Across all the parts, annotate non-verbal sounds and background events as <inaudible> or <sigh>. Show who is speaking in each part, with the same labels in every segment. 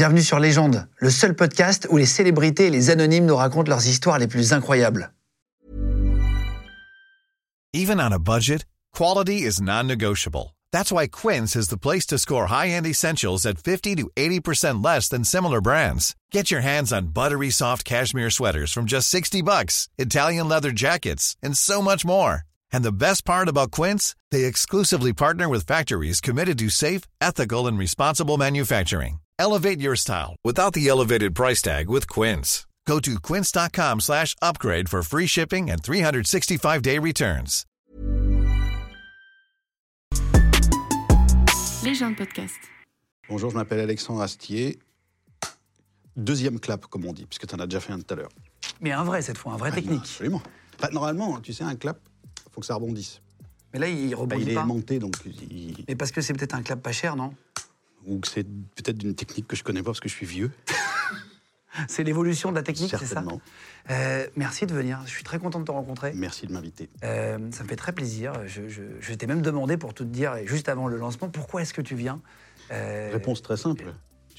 Speaker 1: Bienvenue sur Légende, le seul podcast où les célébrités et les anonymes nous racontent leurs histoires les plus incroyables.
Speaker 2: Even on a budget, quality is non-negotiable. That's why Quince is the place to score high-end essentials at 50 to 80% less than similar brands. Get your hands on buttery soft cashmere sweaters from just 60 bucks, Italian leather jackets, and so much more. And the best part about Quince, they exclusively partner with factories committed to safe, ethical, and responsible manufacturing. Elevate your style without the elevated price tag with Quince. Go to quince.com slash upgrade for free shipping and 365-day returns.
Speaker 3: Les gens de podcast.
Speaker 4: Bonjour, je m'appelle Alexandre Astier. Deuxième clap, comme on dit, puisque tu en as déjà fait un tout à l'heure.
Speaker 1: Mais un vrai cette fois, un vrai
Speaker 4: Ah,
Speaker 1: technique.
Speaker 4: Absolument. Enfin, normalement, tu sais, un clap, il faut que ça rebondisse.
Speaker 1: Mais là, il
Speaker 4: Bah,
Speaker 1: rebondit
Speaker 4: il est
Speaker 1: pas.
Speaker 4: aimanté, donc. il-
Speaker 1: Mais parce que c'est peut-être un clap pas cher, non?
Speaker 4: Ou que c'est peut-être d'une technique que je connais pas parce que je suis vieux. <laughs>
Speaker 1: C'est l'évolution de la technique, c'est ça. Euh, Merci de venir. Je suis très content de te rencontrer.
Speaker 4: Merci de m'inviter.
Speaker 1: Euh, ça me fait très plaisir. Je, je- je t'ai même demandé, pour tout te dire, juste avant le lancement, pourquoi est-ce que tu viens? Euh,
Speaker 4: Réponse très simple.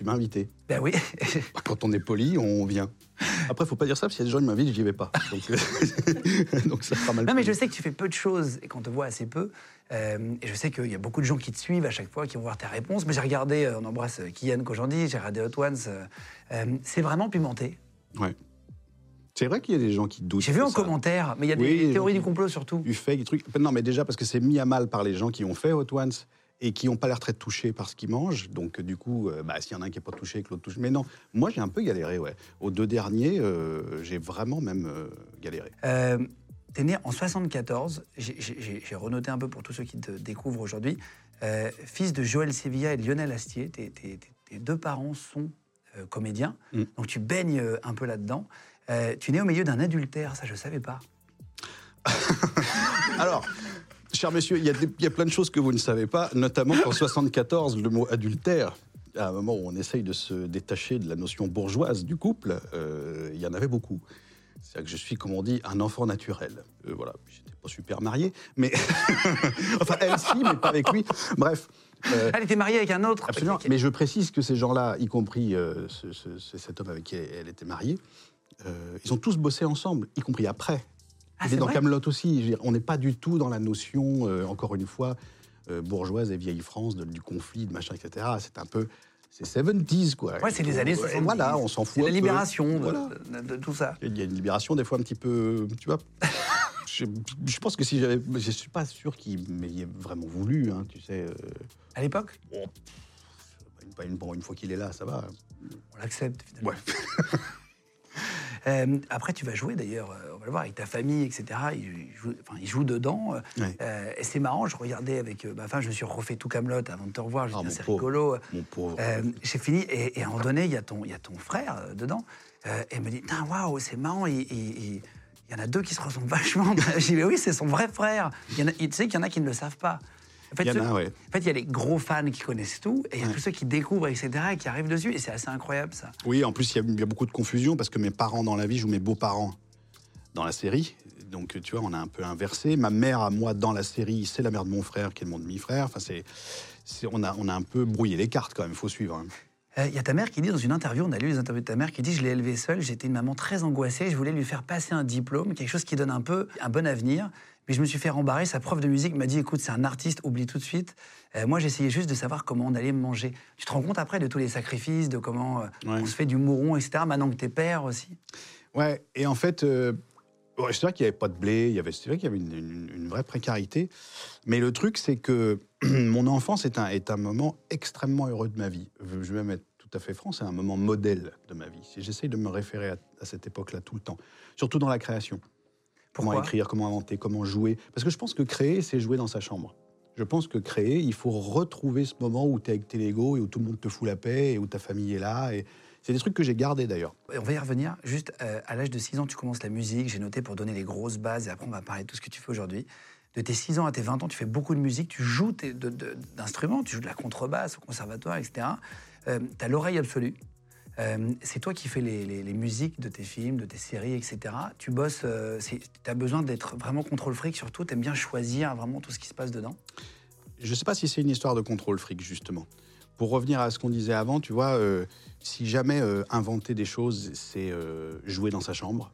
Speaker 4: Tu m'as invité.
Speaker 1: Ben oui. <laughs>
Speaker 4: Quand on est poli, on vient. Après, faut pas dire ça, parce qu'il y a des gens qui m'invitent, j'y vais pas. Donc, euh, <laughs> donc ça fera mal.
Speaker 1: non, mais je sais que tu fais peu de choses et qu'on te voit assez peu. Euh, et je sais qu'il y a beaucoup de gens qui te suivent à chaque fois, qui vont voir tes réponses. Mais j'ai regardé, euh, on embrasse Kian Kojandi, j'ai regardé Hot Ones. euh, c'est vraiment pimenté.
Speaker 4: Ouais. C'est vrai qu'il y a des gens qui doutent.
Speaker 1: J'ai vu en
Speaker 4: ça.
Speaker 1: commentaire, mais il y a des
Speaker 4: Oui,
Speaker 1: théories du complot surtout.
Speaker 4: du fake, du truc. Non, mais déjà parce que c'est mis à mal par les gens qui ont fait Hot Ones et qui n'ont pas l'air très touchés par ce qu'ils mangent. Donc, euh, du coup, euh, bah, s'il y en a un qui n'est pas touché, que l'autre touche. Mais non, moi, j'ai un peu galéré, ouais. Aux deux derniers, euh, j'ai vraiment même euh, galéré.
Speaker 1: Euh, T'es né en 74, j'ai- renoté un peu pour tous ceux qui te découvrent aujourd'hui. Fils de Joël Sevilla et Lionel Astier, tes, deux parents sont comédiens,
Speaker 4: Mm.
Speaker 1: donc tu baignes un peu là-dedans. Tu es né au milieu d'un adultère, ça je savais pas. <laughs>
Speaker 4: Alors, chers messieurs, il y, a y plein de choses que vous ne savez pas, notamment qu'en 74, le mot adultère, à un moment où on essaye de se détacher de la notion bourgeoise du couple, euh, il y en avait beaucoup. C'est-à-dire que je suis, comme on dit, un enfant naturel. Euh, voilà, j'étais pas super marié, mais. <laughs> enfin, elle si, mais pas avec lui. Bref. euh,
Speaker 1: Elle était mariée avec un autre.
Speaker 4: Absolument. Mais je précise que ces gens-là, y compris euh, ce- ce- ce- cet homme avec qui elle était mariée, ils ont tous bossé ensemble, y compris après.
Speaker 1: Ah,
Speaker 4: Il est dans Camelot aussi. On n'est pas du tout dans la notion, euh, encore une fois, euh, bourgeoise et vieille France, de- du conflit, de machin, etc. C'est un peu. C'est 70s, quoi.
Speaker 1: Ouais, c'est les années 70.
Speaker 4: Voilà, on s'en fout.
Speaker 1: C'est la libération de,
Speaker 4: Voilà.
Speaker 1: de- de tout ça.
Speaker 4: Il y a une libération, des fois, un petit peu. Tu vois <laughs> je, je pense que si j'avais. Je suis pas sûr qu'il m'ait vraiment voulu, hein, tu sais. euh,
Speaker 1: À l'époque,
Speaker 4: bon, une, bon, une fois qu'il est là, ça va.
Speaker 1: on l'accepte finalement.
Speaker 4: Ouais. <laughs> <laughs>
Speaker 1: Euh, après, tu vas jouer d'ailleurs, euh, on va le voir, avec ta famille, etc. Ils jouent, enfin, ils jouent dedans. euh, euh, et c'est marrant, je regardais avec ma femme, je me suis refait tout Camelot avant de te revoir. Je
Speaker 4: Ah,
Speaker 1: c'est rigolo.
Speaker 4: Mon pauvre.
Speaker 1: Euh, J'ai fini, et, et à un moment donné, il y a ton, il y a ton frère dedans. Et elle me dit, waouh, c'est marrant. Il, il- il- il y en a deux qui se ressemblent <laughs> vachement. J'ai dit, mais oui, c'est son vrai frère. Il y en a, tu sais qu'il y en a qui ne le savent pas. En fait,
Speaker 4: Il y en a, ouais.
Speaker 1: en fait, il y a les gros fans qui connaissent tout, et il y a
Speaker 4: Ouais.
Speaker 1: tous ceux qui découvrent, etc., et qui arrivent dessus. Et c'est assez incroyable, ça.
Speaker 4: Oui, en plus, il y, a- il y a beaucoup de confusion parce que mes parents dans la vie jouent mes beaux-parents dans la série. Donc, tu vois, on a un peu inversé. Ma mère à moi dans la série, c'est la mère de mon frère qui est mon demi-frère. Enfin, c'est, c'est- on, a, on a un peu brouillé les cartes quand même, il faut suivre. hein.
Speaker 1: Euh, Il y a ta mère qui dit dans une interview, on a lu les interviews de ta mère, qui dit Je l'ai élevée seule, j'étais une maman très angoissée, je voulais lui faire passer un diplôme, quelque chose qui donne un peu un bon avenir. Puis je me suis fait rembarrer. Sa prof de musique m'a dit Écoute, c'est un artiste, oublie tout de suite. Euh, moi, j'essayais juste de savoir comment on allait manger. Tu te rends compte après de tous les sacrifices, de comment euh,
Speaker 4: Ouais.
Speaker 1: on se fait du mouron, etc. Maintenant que t'es père aussi?
Speaker 4: Ouais, et en fait, euh, c'est vrai qu'il n'y avait pas de blé, c'est vrai qu'il y avait une, une- une vraie précarité. Mais le truc, c'est que <clears throat> mon enfance est un, est un moment extrêmement heureux de ma vie. Je vais même être tout à fait franc, c'est un moment modèle de ma vie. J'essaye de me référer à, à cette époque-là tout le temps, surtout dans la création.
Speaker 1: Pourquoi
Speaker 4: comment écrire, comment inventer, comment jouer. Parce que je pense que créer, c'est jouer dans sa chambre. Je pense que créer, il faut retrouver ce moment où tu es avec tes Lego et où tout le monde te fout la paix et où ta famille est là. Et c'est des trucs que j'ai gardés d'ailleurs.
Speaker 1: On va y revenir. Juste euh, à l'âge de 6 ans, tu commences la musique. J'ai noté pour donner les grosses bases et après, on va parler de tout ce que tu fais aujourd'hui. De tes 6 ans à tes 20 ans, tu fais beaucoup de musique, tu joues d'instruments, tu joues de la contrebasse au conservatoire, etc. tu as l'oreille absolue. Euh, c'est toi qui fais les, musiques de tes films, de tes séries, etc. Tu bosses, tu as besoin d'être vraiment contrôle fric, surtout, tu aimes bien choisir vraiment tout ce qui se passe dedans?
Speaker 4: Je ne sais pas si c'est une histoire de contrôle fric, justement. pour revenir à ce qu'on disait avant, tu vois, euh, si jamais euh, inventer des choses, c'est euh, jouer dans sa chambre,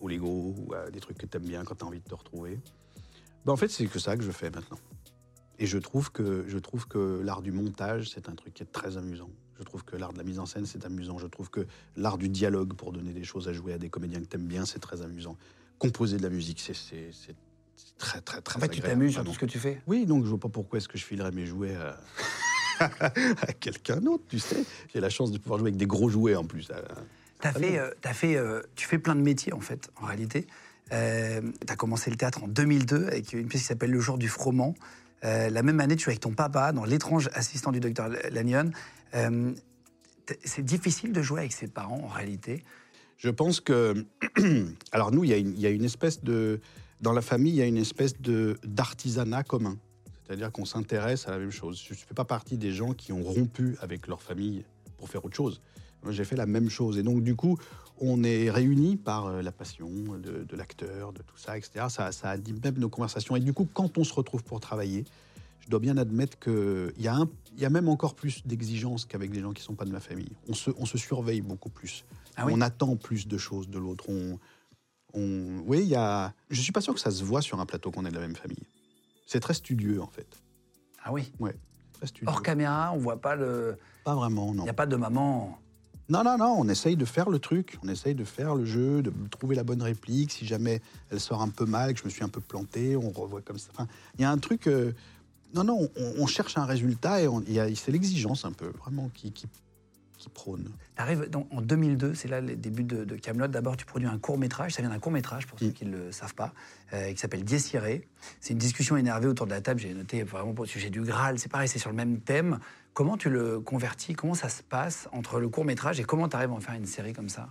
Speaker 4: au Lego, ou des trucs que tu aimes bien quand tu as envie de te retrouver, ben, en fait, c'est que ça que je fais maintenant. Et je trouve que, je trouve que l'art du montage, c'est un truc qui est très amusant. Je trouve que l'art de la mise en scène, c'est amusant. Je trouve que l'art du dialogue, pour donner des choses à jouer à des comédiens que tu aimes bien, c'est très amusant. Composer de la musique, c'est très, très, très
Speaker 1: En fait, tu t'amuses sur tout ce que tu fais?
Speaker 4: Oui, donc je vois pas pourquoi est-ce que je filerais mes jouets à, <laughs> à quelqu'un d'autre, tu sais. J'ai la chance de pouvoir jouer avec des gros jouets en plus. Euh,
Speaker 1: T'as
Speaker 4: Très
Speaker 1: fait, euh, fait, euh, tu fais plein de métiers en fait, en réalité. Euh, tu as commencé le théâtre en 2002 avec une pièce qui s'appelle Le jour du froment. Euh, la même année, tu es avec ton papa dans L'étrange assistant du docteur Lanyon. Euh, c'est difficile de jouer avec ses parents en réalité.
Speaker 4: Je pense que. <clears throat> Alors, nous, il y, a une- espèce de. Dans la famille, il y a une espèce de d'artisanat commun. C'est-à-dire qu'on s'intéresse à la même chose. Je ne fais pas partie des gens qui ont rompu avec leur famille pour faire autre chose. Moi, j'ai fait la même chose. Et donc, du coup, on est réunis par euh, la passion de, de l'acteur, de tout ça, etc. Ça, ça anime même nos conversations. Et du coup, quand on se retrouve pour travailler, je dois bien admettre qu'il y, il y a même encore plus d'exigences qu'avec des gens qui ne sont pas de ma famille. On se, on se surveille beaucoup plus.
Speaker 1: Ah oui
Speaker 4: On attend plus de choses de l'autre. On, on- Oui, il y a. Je suis pas sûr que ça se voit sur un plateau qu'on est de la même famille. C'est très studieux en fait.
Speaker 1: Ah oui.
Speaker 4: Très studieux.
Speaker 1: Hors caméra, on voit pas le.
Speaker 4: Pas vraiment,
Speaker 1: Il
Speaker 4: non.
Speaker 1: n'y a pas de maman.
Speaker 4: Non, non, non. On essaye de faire le truc. On essaye de faire le jeu, de trouver la bonne réplique. Si jamais elle sort un peu mal, que je me suis un peu planté, on revoit comme ça. Enfin, il y a un truc. euh, Non, non. On, on cherche un résultat et c'est l'exigence un peu vraiment qui, qui, qui prône.
Speaker 1: T'arrives donc en 2002, c'est là les débuts de, Camelot. D'abord, tu produis un court métrage. Ça vient d'un court métrage pour ceux
Speaker 4: Mm.
Speaker 1: qui ne le savent pas, euh, qui s'appelle Dies Irae. C'est une discussion énervée autour de la table. J'ai noté vraiment pour le sujet du Graal. C'est pareil, c'est sur le même thème. Comment tu le convertis Comment ça se passe entre le court métrage et comment tu arrives à en faire une série comme ça?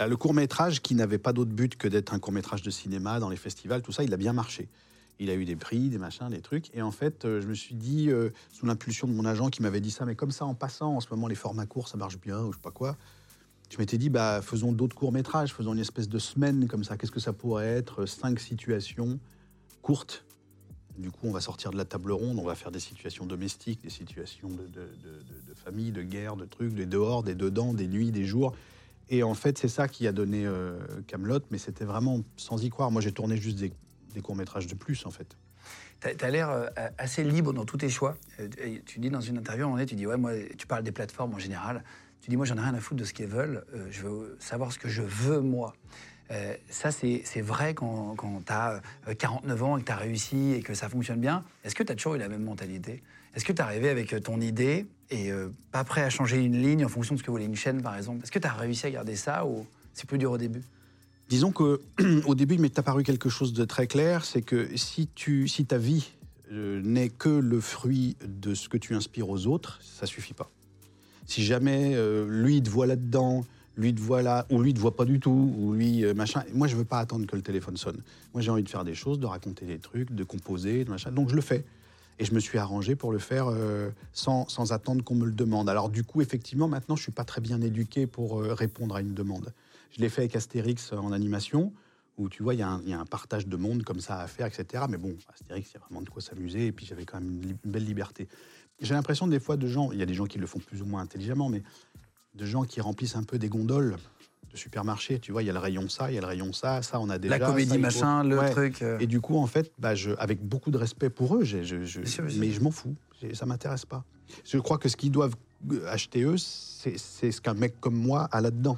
Speaker 4: Euh, Le court métrage, qui n'avait pas d'autre but que d'être un court métrage de cinéma dans les festivals, tout ça, il a bien marché. Il a eu des prix, des machins, des trucs. Et en fait, euh, je me suis dit, euh, sous l'impulsion de mon agent qui m'avait dit ça, mais comme ça, en passant, en ce moment, les formats courts, ça marche bien, ou je sais pas quoi. Je m'étais dit, bah, faisons d'autres courts métrages, faisons une espèce de semaine comme ça. Qu'est-ce que ça pourrait être Cinq situations courtes. Du coup, on va sortir de la table ronde, on va faire des situations domestiques, des situations de famille, de guerre, de trucs, des dehors, des dedans, des nuits, des jours. Et en fait, c'est ça qui a donné Camelot, mais c'était vraiment sans y croire. Moi, j'ai tourné juste des, des courts-métrages de plus, en fait.
Speaker 1: Tu as, l'air euh, assez libre dans tous tes choix. Euh, tu dis dans une interview, moment donné, tu dis, ouais, moi, tu parles des plateformes en général. Tu dis, moi, j'en ai rien à foutre de ce qu'elles veulent. Euh, je veux savoir ce que je veux, moi. Ça, c'est vrai quand, quand tu as 49 ans et que tu as réussi et que ça fonctionne bien. Est-ce que tu as toujours eu la même mentalité? Est-ce que tu es arrivé avec ton idée et pas prêt à changer une ligne en fonction de ce que voulait une chaîne, par exemple? Est-ce que tu as réussi à garder ça ou c'est plus dur au début?
Speaker 4: Disons que <clears throat> au début, il m'est apparu quelque chose de très clair, c'est que si, tu, si ta vie euh, n'est que le fruit de ce que tu inspires aux autres, ça suffit pas. Si jamais euh, lui te voit là-dedans, lui te voit là, ou lui te voit pas du tout, ou lui euh, machin, moi je veux pas attendre que le téléphone sonne. Moi j'ai envie de faire des choses, de raconter des trucs, de composer, machin, donc je le fais. Et je me suis arrangé pour le faire sans, sans attendre qu'on me le demande. Alors du coup, effectivement, maintenant, je suis pas très bien éduqué pour répondre à une demande. Je l'ai fait avec Astérix en animation, où tu vois, il y, a un- il y a un partage de monde comme ça à faire, etc. Mais bon, Astérix, il y a vraiment de quoi s'amuser, et puis j'avais quand même une, li- une belle liberté. J'ai l'impression des fois de gens, il y a des gens qui le font plus ou moins intelligemment, mais de gens qui remplissent un peu des gondoles de supermarché. Tu vois, il y a le rayon ça, il y a le rayon ça, ça on a déjà.
Speaker 1: La comédie,
Speaker 4: ça,
Speaker 1: machin, le
Speaker 4: Ouais.
Speaker 1: truc. euh.
Speaker 4: Et du coup, en fait, bah, je, avec beaucoup de respect pour eux, je, je-
Speaker 1: sûr,
Speaker 4: mais je m'en fous. Ça m'intéresse pas. Je crois que ce qu'ils doivent euh, acheter eux, c'est ce qu'un mec comme moi a là-dedans.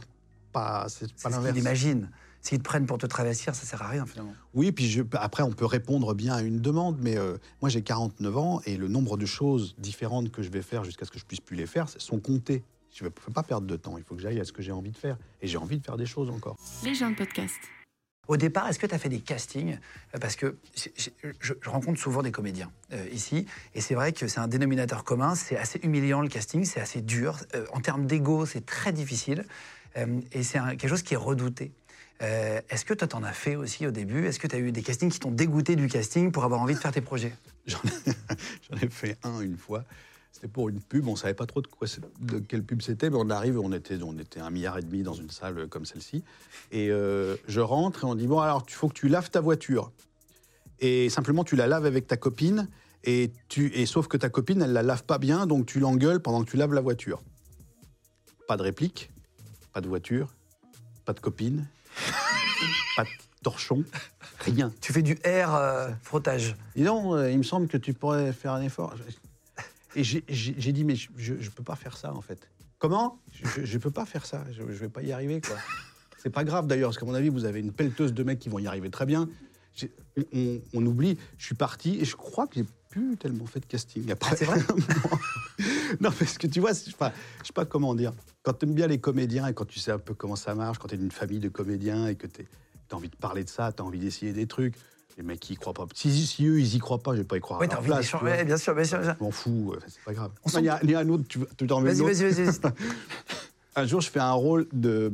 Speaker 4: Pas, c'est
Speaker 1: C'est
Speaker 4: pas
Speaker 1: ce
Speaker 4: l'inverse.
Speaker 1: qu'il imagine. S'ils te prennent pour te travestir, ça sert à rien finalement.
Speaker 4: Oui, puis je- après, on peut répondre bien à une demande, mais euh, moi j'ai 49 ans et le nombre de choses différentes que je vais faire jusqu'à ce que je puisse plus les faire sont comptées. Je ne peux pas perdre de temps. Il faut que j'aille à ce que j'ai envie de faire. Et j'ai envie de faire des choses encore.
Speaker 3: Les gens de podcast.
Speaker 1: Au départ, est-ce que tu as fait des castings? Euh, Parce que je, je rencontre souvent des comédiens euh, ici, et c'est vrai que c'est un dénominateur commun, c'est assez humiliant le casting, c'est assez dur. Euh, en termes d'ego, c'est très difficile, et c'est quelque chose qui est redouté. Euh, est-ce que toi, t'en as fait aussi au début? Est-ce que tu as eu des castings qui t'ont dégoûté du casting pour avoir envie de faire tes projets? <laughs>
Speaker 4: J'en ai, fait un une fois. C'était pour une pub. On savait pas trop de quelle pub c'était, mais on arrive, on était, on était un milliard et demi dans une salle comme celle-ci. Et euh, je rentre et on dit bon alors, il faut que tu laves ta voiture. Et simplement, tu la laves avec ta copine. Et, tu, et sauf que ta copine, elle la lave pas bien, donc tu l'engueules pendant que tu laves la voiture. Pas de réplique, pas de voiture, pas de copine, <laughs> pas de torchon, rien.
Speaker 1: Tu fais du air euh, frottage.
Speaker 4: Dis donc, euh, il me semble que tu pourrais faire un effort. Et j'ai- j'ai j'ai dit, mais je ne peux pas faire ça, en fait. Comment? Je ne peux pas faire ça, je ne vais pas y arriver, quoi. C'est pas grave, d'ailleurs, parce qu'à mon avis, vous avez une pelleteuse de mecs qui vont y arriver très bien. J'ai- On, oublie, je suis parti, et je crois que j'ai plus tellement fait de casting. Après,
Speaker 1: Ah, c'est vrai <laughs>
Speaker 4: Non, parce que tu vois, je sais pas, comment dire. Quand tu aimes bien les comédiens et quand tu sais un peu comment ça marche, quand tu es d'une famille de comédiens et que tu as envie de parler de ça, tu as envie d'essayer des trucs, les mecs qui y croient pas. Si, si eux, ils y croient pas, je vais pas y croire.
Speaker 1: Oui, t'as envie
Speaker 4: place, tu vois.
Speaker 1: Bien sûr, bien sûr. bien sûr.
Speaker 4: Je m'en fous, euh, c'est pas grave. Il y, a- il y a un autre, tu, mets
Speaker 1: Vas-y, vas-y, vas-y. vas-y. <laughs>
Speaker 4: un jour, je fais un rôle de,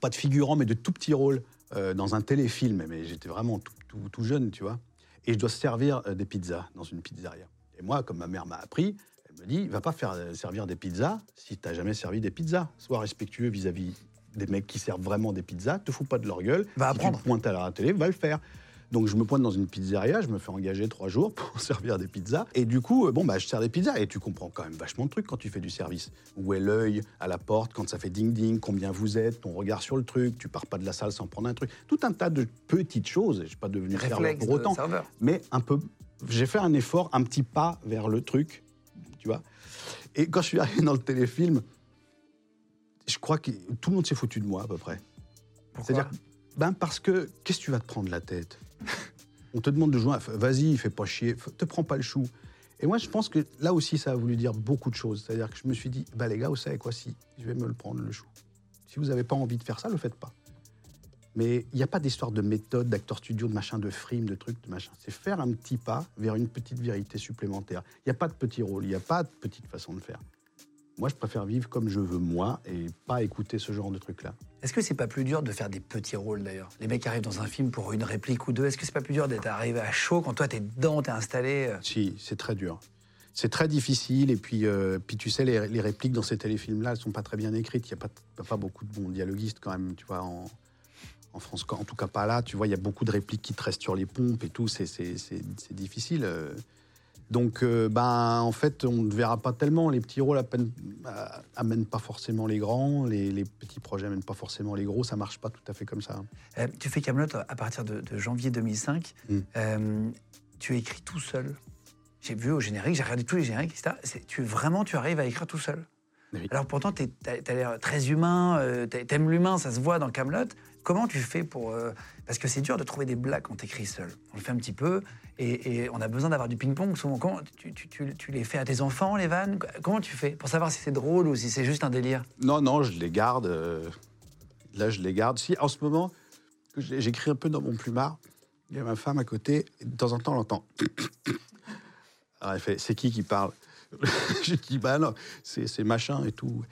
Speaker 4: pas de figurant, mais de tout petit rôle euh, dans un téléfilm. Mais j'étais vraiment tout, tout- tout jeune, tu vois. Et je dois servir euh, des pizzas dans une pizzeria. Et moi, comme ma mère m'a appris, elle me dit, va pas faire euh, servir des pizzas si t'as jamais servi des pizzas. Sois respectueux vis-à-vis des mecs qui servent vraiment des pizzas. Te fous pas de leur gueule.
Speaker 1: Va
Speaker 4: si
Speaker 1: apprendre.
Speaker 4: tu te pointes à la télé, va le faire. Donc je me pointe dans une pizzeria, je me fais engager trois jours <laughs> pour servir des pizzas. Et du coup, euh, bon, bah, je sers des pizzas. Et tu comprends quand même vachement de trucs quand tu fais du service. Où est l'œil à la porte, quand ça fait ding-ding, combien vous êtes, ton regard sur le truc, tu pars pas de la salle sans prendre un truc? Tout un tas de petites choses. Je suis pas devenu serveur pour autant.
Speaker 1: serveur.
Speaker 4: Mais un peu, j'ai fait un effort, un petit pas vers le truc, tu vois. Et quand je suis arrivé dans le téléfilm, je crois que tout le monde s'est foutu de moi à peu près.
Speaker 1: Pourquoi?
Speaker 4: C'est-à-dire, ben parce que qu'est-ce que tu vas te prendre la tête? On te demande de jouer, vas-y, fais pas chier, te prends pas le chou. Et moi, je pense que là aussi, ça a voulu dire beaucoup de choses. C'est-à-dire que je me suis dit, bah les gars, vous savez quoi, si, je vais me le prendre le chou. Si vous n'avez pas envie de faire ça, le faites pas. Mais il n'y a pas d'histoire de méthode, d'acteur studio, de machin, de frime, de trucs, de machin. C'est faire un petit pas vers une petite vérité supplémentaire. Il n'y a pas de petit rôle, il n'y a pas de petite façon de faire. Moi, je préfère vivre comme je veux moi et pas écouter ce genre de trucs-là.
Speaker 1: Est-ce que c'est pas plus dur de faire des petits rôles d'ailleurs? Les mecs arrivent dans un film pour une réplique ou deux. Est-ce que c'est pas plus dur d'être arrivé à chaud quand toi t'es dedans, t'es installé euh?
Speaker 4: Si, c'est très dur. C'est très difficile. Et puis, euh, puis tu sais, les, les répliques dans ces téléfilms-là, elles sont pas très bien écrites. Il n'y a pas, pas beaucoup de bons dialoguistes quand même, tu vois, en, en France. En tout cas, pas là. Tu vois, il y a beaucoup de répliques qui te restent sur les pompes et tout. C'est, difficile. Donc, euh, ben, en fait, on ne verra pas tellement. Les petits rôles euh, amènent pas forcément les grands. Les, les petits projets amènent pas forcément les gros. Ça marche pas tout à fait comme ça.
Speaker 1: Euh, Tu fais Camelot à partir de, de janvier 2005.
Speaker 4: Mm.
Speaker 1: Euh, tu écris tout seul. J'ai vu au générique, j'ai regardé tous les génériques, etc. Tu vraiment, tu arrives à écrire tout seul.
Speaker 4: Oui.
Speaker 1: Alors pourtant, tu as, l'air très humain, t'a- t'aimes l'humain, ça se voit dans Camelot. Comment tu fais pour euh, Parce que c'est dur de trouver des blagues quand t'écris seul. On le fait un petit peu, et, on a besoin d'avoir du ping-pong. Souvent, comment tu, tu- les fais à tes enfants, les vannes? Comment tu fais pour savoir si c'est drôle ou si c'est juste un délire?
Speaker 4: Non, non, je les garde. euh, là, je les garde. Si, en ce moment, j'ai- j'écris un peu dans mon plumard. Il y a ma femme à côté. De temps en temps, on l'entend. Alors, <coughs> elle fait C'est qui qui parle? <laughs> Je dis Bah non, c'est machin et tout.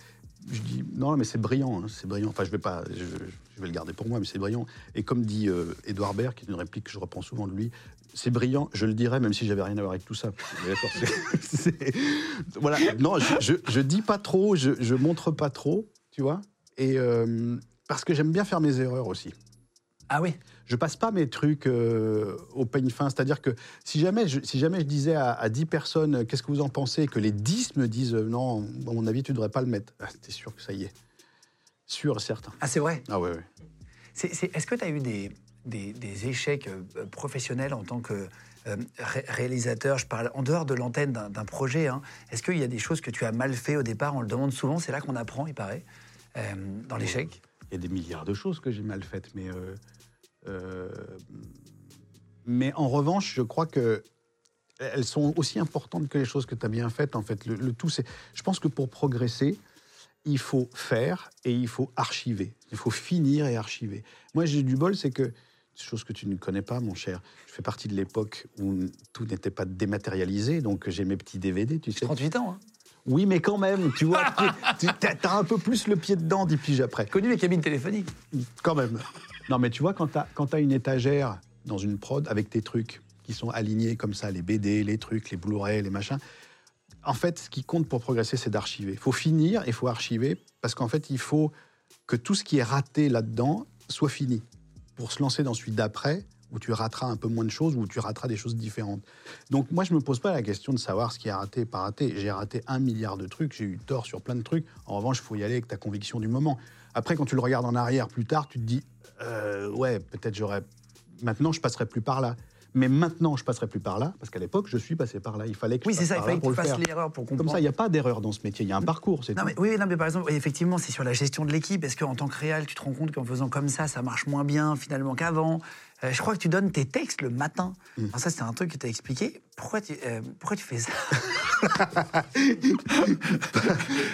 Speaker 4: Je dis Non, mais c'est brillant. hein, c'est brillant. Enfin, je vais pas. Je, je vais le garder pour moi, mais c'est brillant. Et comme dit euh, Édouard Baird, qui est une réplique que je reprends souvent de lui, c'est brillant, je le dirais, même si j'avais rien à voir avec tout ça. <laughs> Mais d'accord, c'est- <laughs> c'est- Voilà, non, je, je, je dis pas trop, je, je montre pas trop, tu vois. Et euh, parce que j'aime bien faire mes erreurs aussi.
Speaker 1: Ah oui
Speaker 4: Je passe pas mes trucs euh, au peigne fin. C'est-à-dire que si jamais je, si jamais je disais à, à 10 personnes euh, qu'est-ce que vous en pensez, que les 10 me disent euh, non, à mon avis, tu devrais pas le mettre, ah, t'es sûr que ça y est. Sûr et certain.
Speaker 1: Ah, c'est vrai?
Speaker 4: Ah ouais, ouais.
Speaker 1: Est-ce que tu as eu des, des- des échecs professionnels en tant que euh, ré- réalisateur? Je parle en dehors de l'antenne d'un projet. hein. Est-ce qu'il y a des choses que tu as mal fait au départ? On le demande souvent, c'est là qu'on apprend, il paraît, euh, dans l'échec.
Speaker 4: Il y a des milliards de choses que j'ai mal faites, mais euh, mais en revanche, je crois que elles sont aussi importantes que les choses que tu as bien faites. En fait, le, le tout, c'est, je pense que pour progresser, il faut faire et il faut archiver. Il faut finir et archiver. Moi, j'ai du bol, c'est que chose que tu ne connais pas, mon cher. Je fais partie de l'époque où tout n'était pas dématérialisé, donc j'ai mes petits DVD, tu sais.
Speaker 1: 38 ans, hein.
Speaker 4: Oui, mais quand même, tu vois, tu as un peu plus le pied dedans dix piges après.
Speaker 1: connu les cabines téléphoniques.
Speaker 4: Quand même. Non, mais tu vois, quand tu as, une étagère dans une prod avec tes trucs qui sont alignés comme ça, les BD, les trucs, les Blu-ray, les machins, en fait, ce qui compte pour progresser, c'est d'archiver. Il faut finir et il faut archiver parce qu'en fait, il faut que tout ce qui est raté là-dedans soit fini pour se lancer dans celui d'après où tu rateras un peu moins de choses, où tu rateras des choses différentes. Donc moi, je me pose pas la question de savoir ce qui est raté, pas raté. J'ai raté un milliard de trucs, j'ai eu tort sur plein de trucs. En revanche, il faut y aller avec ta conviction du moment. Après, quand tu le regardes en arrière plus tard, tu te dis, euh, ouais, peut-être j'aurais... Maintenant, je passerai plus par là. Mais maintenant, je passerai plus par là, parce qu'à l'époque, je suis passé par là. Il fallait que
Speaker 1: Oui,
Speaker 4: je passe
Speaker 1: ça, il
Speaker 4: par là pour
Speaker 1: tu
Speaker 4: le
Speaker 1: fasses
Speaker 4: faire.
Speaker 1: l'erreur pour
Speaker 4: Comme
Speaker 1: comprendre.
Speaker 4: ça, il n'y a pas d'erreur dans ce métier. Il y a un parcours, c'est
Speaker 1: Non,
Speaker 4: tout.
Speaker 1: mais, oui, non, mais par exemple, effectivement, c'est sur la gestion de l'équipe. Est-ce qu'en tant que réal, tu te rends compte qu'en faisant comme ça, ça marche moins bien finalement qu'avant? Euh, Je crois que tu donnes tes textes le matin.
Speaker 4: Mm.
Speaker 1: Alors ça, c'est un truc que tu as expliqué. Pourquoi tu, euh, pourquoi tu fais ça? <laughs>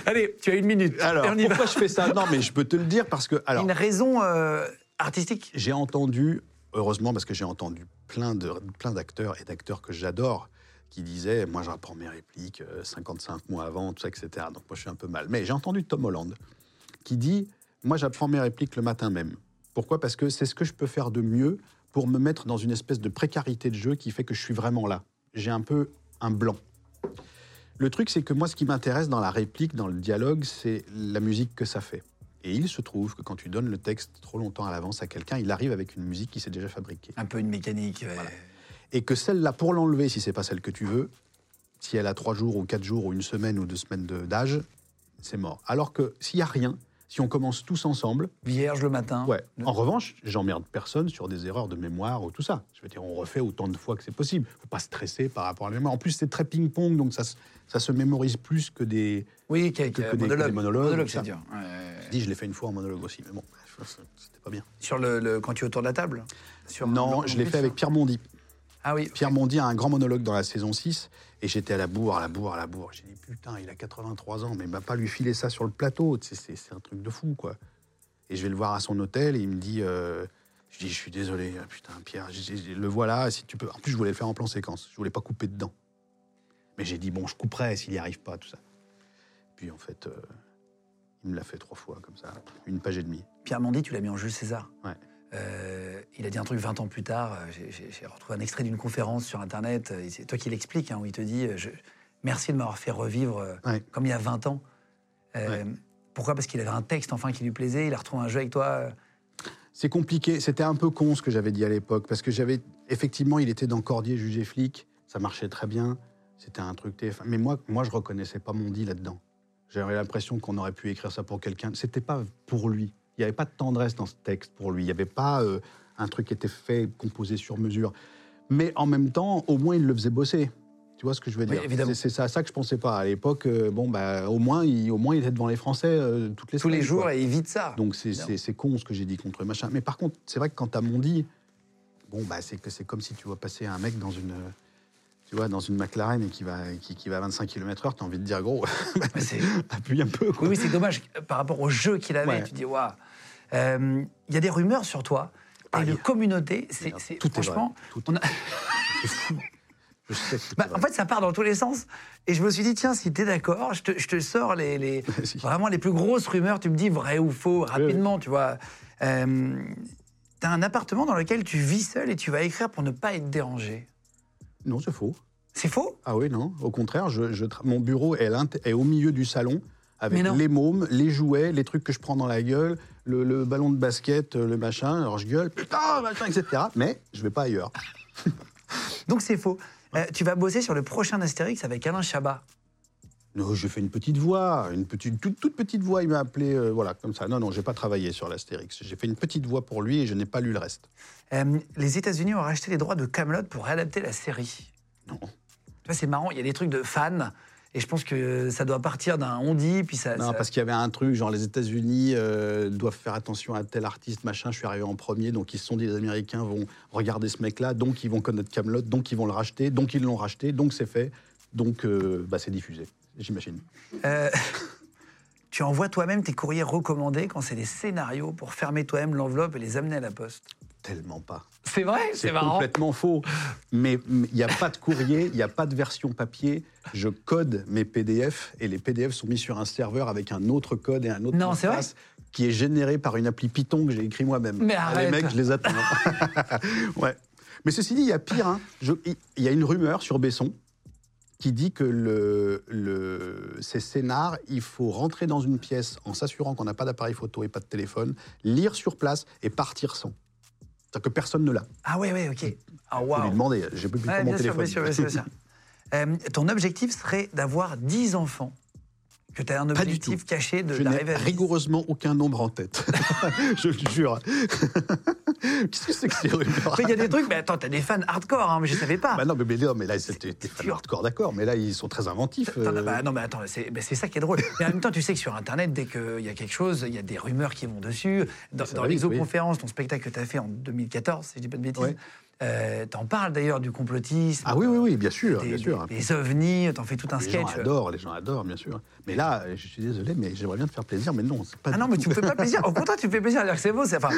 Speaker 1: Allez, tu as une minute.
Speaker 4: Alors,
Speaker 1: y va.
Speaker 4: pourquoi je fais ça? Non, mais je peux te le dire parce que... <laughs> Alors,
Speaker 1: Une raison euh, artistique
Speaker 4: J'ai entendu, heureusement parce que j'ai entendu plein de plein d'acteurs et d'acteurs que j'adore qui disaient moi j'apprends mes répliques euh, 55 mois avant, tout ça, etc. Donc moi je suis un peu mal. Mais j'ai entendu Tom Holland qui dit moi j'apprends mes répliques le matin même. Pourquoi? Parce que c'est ce que je peux faire de mieux pour me mettre dans une espèce de précarité de jeu qui fait que je suis vraiment là. J'ai un peu un blanc. Le truc, c'est que moi, ce qui m'intéresse dans la réplique, dans le dialogue, c'est la musique que ça fait. Et il se trouve que quand tu donnes le texte trop longtemps à l'avance à quelqu'un, il arrive avec une musique qui s'est déjà fabriquée.
Speaker 1: Un peu une mécanique. ouais.
Speaker 4: Et que celle-là, pour l'enlever, si c'est pas celle que tu veux, si elle a trois jours ou quatre jours ou une semaine ou deux semaines de- d'âge, c'est mort. Alors que s'il y a rien, si on commence tous ensemble,
Speaker 1: Vierge le matin.
Speaker 4: ouais. En revanche, j'emmerde personne sur des erreurs de mémoire ou tout ça. Je veux dire, on refait autant de fois que c'est possible. Faut pas stresser par rapport à la mémoire. En plus, c'est très ping-pong, donc ça se mémorise plus que des.
Speaker 1: Oui, qu'avec
Speaker 4: Que- des- que
Speaker 1: monologue.
Speaker 4: des monologues,
Speaker 1: c'est dur.
Speaker 4: Je dis, je l'ai fait une fois en monologue aussi, mais bon, c'était pas bien.
Speaker 1: Sur le, le- quand tu es autour de la table Sur
Speaker 4: Non, je l'ai fait avec Pierre Mondy.
Speaker 1: Ah oui.
Speaker 4: Pierre Mondy a un grand monologue dans la saison 6, et j'étais à la bourre, à la bourre, à la bourre. J'ai dit, putain, il a 83 ans, mais il va pas lui filer ça sur le plateau. C'est un truc de fou, quoi. Et je vais le voir à son hôtel, et il me dit, euh, je dis, je suis désolé, ah, putain, Pierre, je- je- le voilà, si tu peux. En plus, je voulais le faire en plan séquence, je voulais pas couper dedans. Mais j'ai dit, bon, je couperai s'il n'y arrive pas, tout ça. Puis en fait, euh, il me l'a fait trois fois, comme ça, une page et demie.
Speaker 1: Pierre Mondy, tu l'as mis en Jules César?
Speaker 4: Ouais.
Speaker 1: Euh, il a dit un truc 20 ans plus tard. euh, j'ai- retrouvé un extrait d'une conférence sur Internet. et C'est toi qui l'explique, hein, où il te dit je, Merci de m'avoir fait revivre
Speaker 4: Ouais.
Speaker 1: comme il y a 20 ans. Euh, Pourquoi? Parce qu'il avait un texte enfin qui lui plaisait. Il a retrouvé un jeu avec toi.
Speaker 4: C'est compliqué. C'était un peu con ce que j'avais dit à l'époque. Parce que j'avais. Effectivement, il était dans Cordier, jugé flic. Ça marchait très bien. C'était un truc TF1. Mais moi, moi je reconnaissais pas mon dit là-dedans. J'avais l'impression qu'on aurait pu écrire ça pour quelqu'un. C'était pas pour lui. Il n'y avait pas de tendresse dans ce texte pour lui. Il n'y avait pas euh, un truc qui était fait, composé sur mesure. Mais en même temps, au moins, il le faisait bosser. Tu vois ce que je veux
Speaker 1: Oui,
Speaker 4: dire?
Speaker 1: évidemment.
Speaker 4: C'est à ça que je pensais pas. À l'époque, euh, bon, bah, au, moins, il, au moins, il était devant les Français euh, toutes les
Speaker 1: Tous les jours
Speaker 4: quoi.
Speaker 1: et il vit de ça.
Speaker 4: Donc c'est- con ce que j'ai dit contre machin. Mais par contre, c'est vrai que quand t'as Mondi, bon bah c'est que c'est comme si tu vois passer un mec dans une tu vois dans une McLaren et qui va qui, qui va à 25 km/h, t'as envie de dire gros, <laughs> appuie un peu. Quoi.
Speaker 1: Oui, oui, c'est dommage. euh, Par rapport au jeu qu'il avait,
Speaker 4: Ouais.
Speaker 1: tu dis waouh. Euh, Il y a des rumeurs sur toi.
Speaker 4: Ah,
Speaker 1: une
Speaker 4: il y a-
Speaker 1: communauté. C'est c'est-
Speaker 4: Tout est
Speaker 1: franchement. on a-
Speaker 4: C'est fou. Je sais
Speaker 1: Bah, en fait, ça part dans tous les sens. Et je me suis dit, tiens, si t'es d'accord, je te, je te sors les, <laughs> vraiment les plus grosses rumeurs. Tu me dis vrai ou faux rapidement, tu vois. Euh, T'as un appartement dans lequel tu vis seul et tu vas écrire pour ne pas être dérangé.
Speaker 4: Non, c'est faux.
Speaker 1: C'est faux?
Speaker 4: Ah oui, non. Au contraire, je, je tra- mon bureau est, au milieu du salon avec les mômes, les jouets, les trucs que je prends dans la gueule, le, le ballon de basket, euh, le machin. Alors je gueule, putain, machin, etc. Mais je vais pas ailleurs. <laughs>
Speaker 1: Donc c'est faux. Euh, tu vas bosser sur le prochain Astérix avec Alain Chabat.
Speaker 4: J'ai fait une petite voix, une petite, toute, toute petite voix. Il m'a appelé, euh, voilà, comme ça. Non, non, j'ai pas travaillé sur l'Astérix. J'ai fait une petite voix pour lui et je n'ai pas lu le reste.
Speaker 1: Euh, les États-Unis ont racheté les droits de Camelot pour réadapter la série.
Speaker 4: Non.
Speaker 1: Tu vois, c'est marrant. Il y a des trucs de fans. Et je pense que ça doit partir d'un on dit, puis ça.
Speaker 4: Non,
Speaker 1: ça-
Speaker 4: parce qu'il y avait un truc, genre les États-Unis euh, doivent faire attention à tel artiste, machin. Je suis arrivé en premier, donc ils se sont dit les Américains vont regarder ce mec-là, donc ils vont connaître Camelot, donc ils vont le racheter, donc ils l'ont racheté, donc c'est fait, donc bah, c'est diffusé, j'imagine.
Speaker 1: Euh, <laughs> tu envoies toi-même tes courriers recommandés quand c'est des scénarios pour fermer toi-même l'enveloppe et les amener à la poste.
Speaker 4: Tellement pas.
Speaker 1: C'est vrai,
Speaker 4: C'est complètement faux. Mais il n'y a pas de courrier, il n'y a pas de version papier. Je code mes PDF et les PDF sont mis sur un serveur avec un autre code et un autre
Speaker 1: Non, c'est
Speaker 4: qui est généré par une appli Python que j'ai écrit moi-même.
Speaker 1: Mais arrête.
Speaker 4: Les mecs, je les attends. <laughs> ouais. Mais ceci dit, il y a pire. hein. Il y a une rumeur sur Besson qui dit que le, le, ces scénars, il faut rentrer dans une pièce en s'assurant qu'on n'a pas d'appareil photo et pas de téléphone, lire sur place et partir sans. C'est-à-dire que personne ne l'a.
Speaker 1: Ah ouais, ouais, ok. Ah
Speaker 4: Faut lui demander, j'ai pu
Speaker 1: Ouais,
Speaker 4: mon
Speaker 1: sûr,
Speaker 4: téléphone.
Speaker 1: bien sûr, bien sûr, bien sûr. <laughs> Euh, ton objectif serait d'avoir 10 enfants. Que tu as un objectif caché de
Speaker 4: Je n'ai
Speaker 1: d'arriver à 10.
Speaker 4: rigoureusement aucun nombre en tête. <laughs> je le jure. <laughs> Qu'est-ce que c'est que ces rumeurs
Speaker 1: il y a des trucs, mais attends, t'as des fans hardcore, hein, mais je savais pas.
Speaker 4: Bah non, mais, mais non, mais là, c'était des fans hardcore, d'accord, mais là, ils sont très inventifs. Euh,
Speaker 1: bah non, mais attends, c'est bah, c'est ça qui est drôle. Mais en même temps, tu sais que sur Internet, dès qu'il y a quelque chose, il y a des rumeurs qui vont dessus. Dans, dans
Speaker 4: vite,
Speaker 1: l'exoconférence, ton spectacle que tu as fait en 2014, si je dis pas de bêtises,
Speaker 4: Ouais.
Speaker 1: Euh, t'en parles d'ailleurs du complotisme.
Speaker 4: Ah oui, oui, oui, bien sûr,
Speaker 1: des,
Speaker 4: bien sûr.
Speaker 1: des- des ovnis, t'en fais tout un
Speaker 4: les
Speaker 1: sketch.
Speaker 4: gens adorent, les gens adorent, bien sûr. Mais là, je suis désolé, mais j'aimerais bien te faire plaisir, mais non, c'est pas
Speaker 1: Ah non, mais
Speaker 4: tout.
Speaker 1: tu me fais pas <laughs> plaisir. Au contraire, tu me fais plaisir. Alors que c'est beau. c'est- Enfin,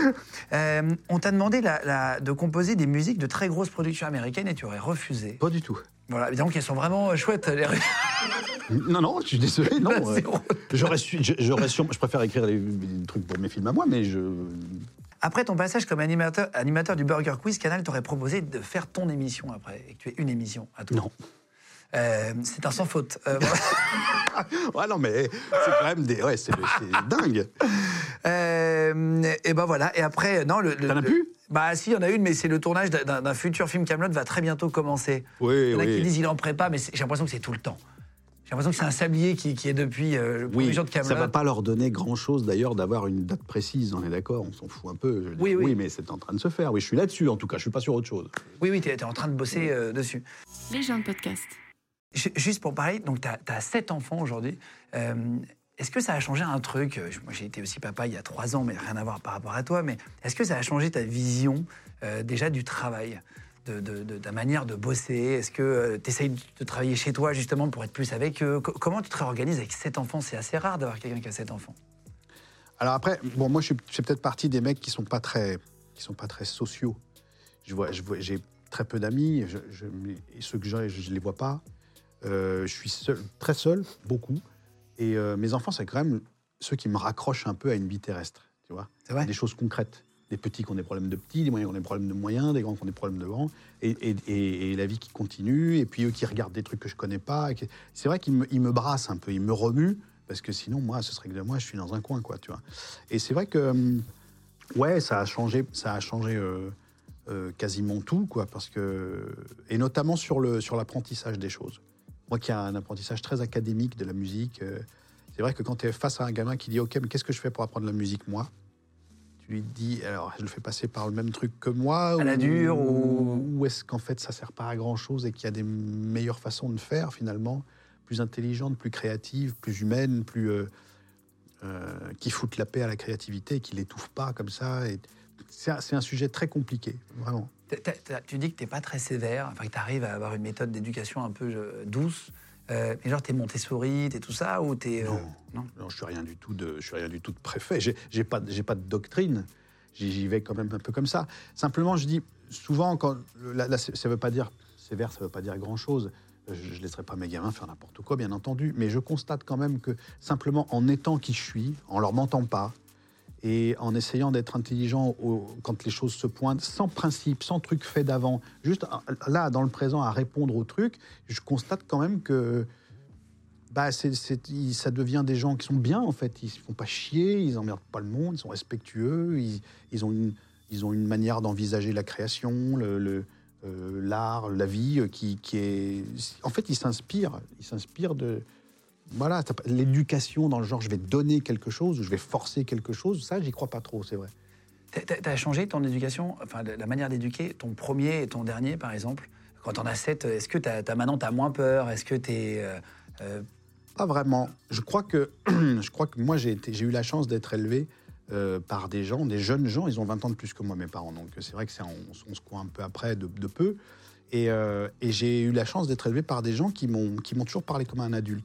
Speaker 1: euh, on t'a demandé la- la- de composer des musiques de très grosses productions américaines et tu aurais refusé.
Speaker 4: Pas du tout.
Speaker 1: Voilà, évidemment qu'elles sont vraiment euh, chouettes. les-
Speaker 4: Non, non, je suis désolé, non. <laughs> Euh. J'aurais su, je- j'aurais sûrement- je préfère écrire des trucs pour mes films à moi, mais je.
Speaker 1: Après ton passage comme animateur, animateur du Burger Quiz, Canal t'aurait proposé de faire ton émission après et que tu aies une émission à toi.
Speaker 4: Non.
Speaker 1: Euh, c'est un sans faute. Euh, <laughs>
Speaker 4: Ouais, non, mais c'est quand même des. Ouais, c'est dingue.
Speaker 1: euh, et ben voilà. Et après, non, le.
Speaker 4: T'en as plus
Speaker 1: Bah si, il y en a une, mais c'est le tournage d'un futur film Camelot va très bientôt commencer.
Speaker 4: Oui,
Speaker 1: Il y en a qui
Speaker 4: oui.
Speaker 1: disent il en prépa, mais j'ai l'impression que c'est tout le temps. J'ai l'impression que c'est un sablier qui, qui est depuis euh, le premier
Speaker 4: Oui,
Speaker 1: jour de
Speaker 4: ça
Speaker 1: Camelot.
Speaker 4: va pas leur donner grand-chose d'ailleurs d'avoir une date précise, on est d'accord, on s'en fout un peu. je veux dire.
Speaker 1: Oui, oui.
Speaker 4: mais c'est en train de se faire. Oui, je suis là-dessus en tout cas, je suis pas sur autre chose.
Speaker 1: Oui, oui, tu es, en train de bosser euh, dessus.
Speaker 3: Les gens de podcast.
Speaker 1: Ju- Juste pour parler, donc tu as, sept enfants aujourd'hui. Euh, est-ce que ça a changé un truc euh, Moi, j'ai été aussi papa il y a trois ans, mais rien à voir par rapport à toi. Mais est-ce que ça a changé ta vision euh, déjà du travail? De, de- de ta manière de bosser Est-ce que tu essayes de travailler chez toi justement pour être plus avec eux? Co- Comment tu te réorganises avec sept enfants C'est assez rare d'avoir quelqu'un qui a sept enfants.
Speaker 4: Alors après, bon, moi je suis, peut-être partie des mecs qui sont pas très, qui sont pas très sociaux. Je vois, je vois, j'ai très peu d'amis, je, je- ceux que j'ai, je, je les vois pas. Euh, je suis seul, très seul, beaucoup. Et euh, mes enfants, c'est quand même ceux qui me raccrochent un peu à une vie terrestre, tu vois.
Speaker 1: Vrai?
Speaker 4: Des choses concrètes. Des petits qui ont des problèmes de petits, des moyens qui ont des problèmes de moyens, des grands qui ont des problèmes de grands, et, la vie qui continue, et puis eux qui regardent des trucs que je connais pas. C'est vrai qu'ils me, brassent un peu, ils me remuent, parce que sinon, moi, ce serait que moi, je suis dans un coin, quoi, tu vois. Et c'est vrai que, hum, ouais, ça a changé, ça a changé euh, euh, quasiment tout, quoi, parce que, et notamment sur le sur l'apprentissage des choses. Moi, qui ai un apprentissage très académique de la musique, euh, c'est vrai que quand tu es face à un gamin qui dit, ok, mais qu'est-ce que je fais pour apprendre la musique, moi? Lui dis, alors, je le fais passer par le même truc que moi,
Speaker 1: À la dure, ou-
Speaker 4: ou est-ce qu'en fait ça sert pas à grand chose et qu'il y a des meilleures façons de faire finalement, plus intelligentes, plus créatives, plus humaines, plus euh, euh, qui foutent la paix à la créativité, et qui l'étouffent pas comme ça. Et c'est un, sujet très compliqué, vraiment.
Speaker 1: Tu dis que tu n'es pas très sévère, enfin que tu arrives à avoir une méthode d'éducation un peu euh, douce. Euh, mais genre, t'es Montessori, t'es tout ça, ou t'es... euh,
Speaker 4: Non.
Speaker 1: non
Speaker 4: Non, je suis rien du tout de, je suis rien du tout de préfet. J'ai, j'ai pas, j'ai pas de doctrine. J'y, vais quand même un peu comme ça. Simplement, je dis souvent quand, là, là, ça veut pas dire sévère, ça veut pas dire grand chose. Je, je laisserai pas mes gamins faire n'importe quoi, bien entendu. Mais je constate quand même que simplement en étant qui je suis, en leur mentant pas, et en essayant d'être intelligent au- quand les choses se pointent, sans principe, sans truc fait d'avant, juste euh, là, dans le présent, à répondre aux trucs, je constate quand même que bah, il- ça devient des gens qui sont bien, en fait. Ils ne se font pas chier, ils n'emmerdent pas le monde, ils sont respectueux, ils, ont, une, manière d'envisager la création, euh, l'art, la vie, euh, qui, qui est... En fait, ils s'inspirent. Ils s'inspirent de... Voilà, t'as l'éducation dans le genre, je vais donner quelque chose, ou je vais forcer quelque chose, ça, j'y crois pas trop, c'est vrai.
Speaker 1: Tu as changé ton éducation, enfin la manière d'éduquer, ton premier et ton dernier par exemple? Quand on a sept, est-ce que t'as as, maintenant tu as moins peur? Est-ce que tu es.
Speaker 4: Pas vraiment. Je crois que, <clears throat> je crois que moi, j'ai eu la chance d'être élevé euh, par des gens, des jeunes gens. Ils ont 20 ans de plus que moi, mes parents. Donc, c'est vrai que c'est on, on se croit un peu après de, de peu. Et, euh, et j'ai eu la chance d'être élevé par des gens qui m'ont qui m'ont toujours parlé comme un adulte.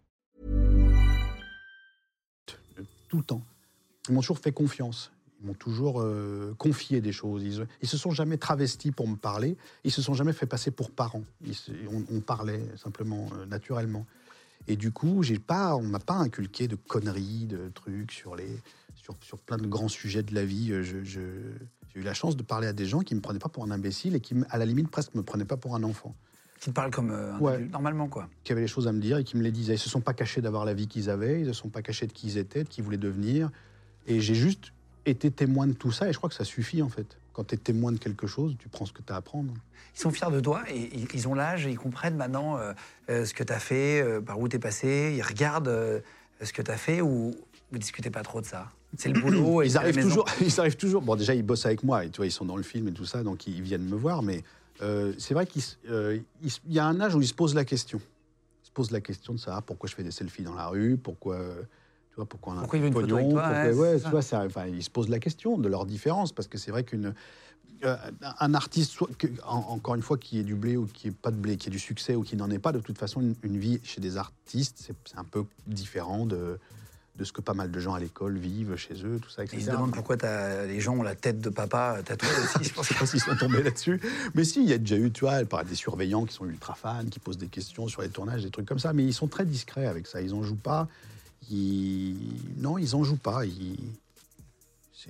Speaker 4: Tout le temps. Ils m'ont toujours fait confiance. Ils m'ont toujours euh, confié des choses. Ils, ils se sont jamais travestis pour me parler. Ils se sont jamais fait passer pour parents. On, parlait simplement, euh, naturellement. Et du coup, j'ai pas, on m'a pas inculqué de conneries, de trucs sur les, sur, sur plein de grands sujets de la vie. Euh, j'ai eu la chance de parler à des gens qui me prenaient pas pour un imbécile et qui, à la limite, presque me prenaient pas pour un enfant.
Speaker 1: Qui te parle comme euh, un
Speaker 4: Ouais.
Speaker 1: adulte, normalement, quoi.
Speaker 4: qui avaient les choses à me dire et qui me les disaient. Ils se sont pas cachés d'avoir la vie qu'ils avaient, ils ne se sont pas cachés de qui ils étaient, de qui ils voulaient devenir. Et j'ai juste été témoin de tout ça et je crois que ça suffit en fait. Quand tu es témoin de quelque chose, tu prends ce que tu as à apprendre.
Speaker 1: Ils sont fiers de toi et ils- ont l'âge et ils comprennent maintenant euh, euh, ce que tu as fait, par où tu es passé. Ils regardent ce que tu as fait ou vous discutez pas trop de ça. C'est le boulot <clears throat> et
Speaker 4: ils arrivent toujours, <laughs> ils arrivent toujours. Bon, déjà ils bossent avec moi et tu vois, ils sont dans le film et tout ça, donc ils viennent me voir. Mais euh, c'est vrai qu'il euh, il il y a un âge où ils se posent la question. Ils se posent la question de savoir pourquoi je fais des selfies dans la rue, pourquoi. Tu vois, pourquoi on a
Speaker 1: Pourquoi
Speaker 4: un
Speaker 1: il veut une photo avec toi,
Speaker 4: pourquoi-
Speaker 1: ouais,
Speaker 4: ouais,
Speaker 1: c'est
Speaker 4: tu
Speaker 1: ça.
Speaker 4: vois, c'est- enfin, ils se posent la question de leur différence parce que c'est vrai qu'une euh, un artiste, soit que- en- encore une fois, qui est du blé ou qui est pas de blé, qui est du succès ou qui n'en est pas, de toute façon, une, une vie chez des artistes, c'est un peu différent de, de ce que pas mal de gens à l'école vivent chez eux, tout ça,
Speaker 1: Et
Speaker 4: etc.
Speaker 1: Ils se demandent pourquoi t'as- les gens ont la tête de papa tatouée aussi. Je pense <laughs>
Speaker 4: pas s'ils sont tombés là-dessus. Mais si, il y a déjà eu, tu vois, par des surveillants qui sont ultra fans, qui posent des questions sur les tournages, des trucs comme ça. Mais ils sont très discrets avec ça. Ils en jouent pas. Ils... Non, ils en jouent pas. Ils...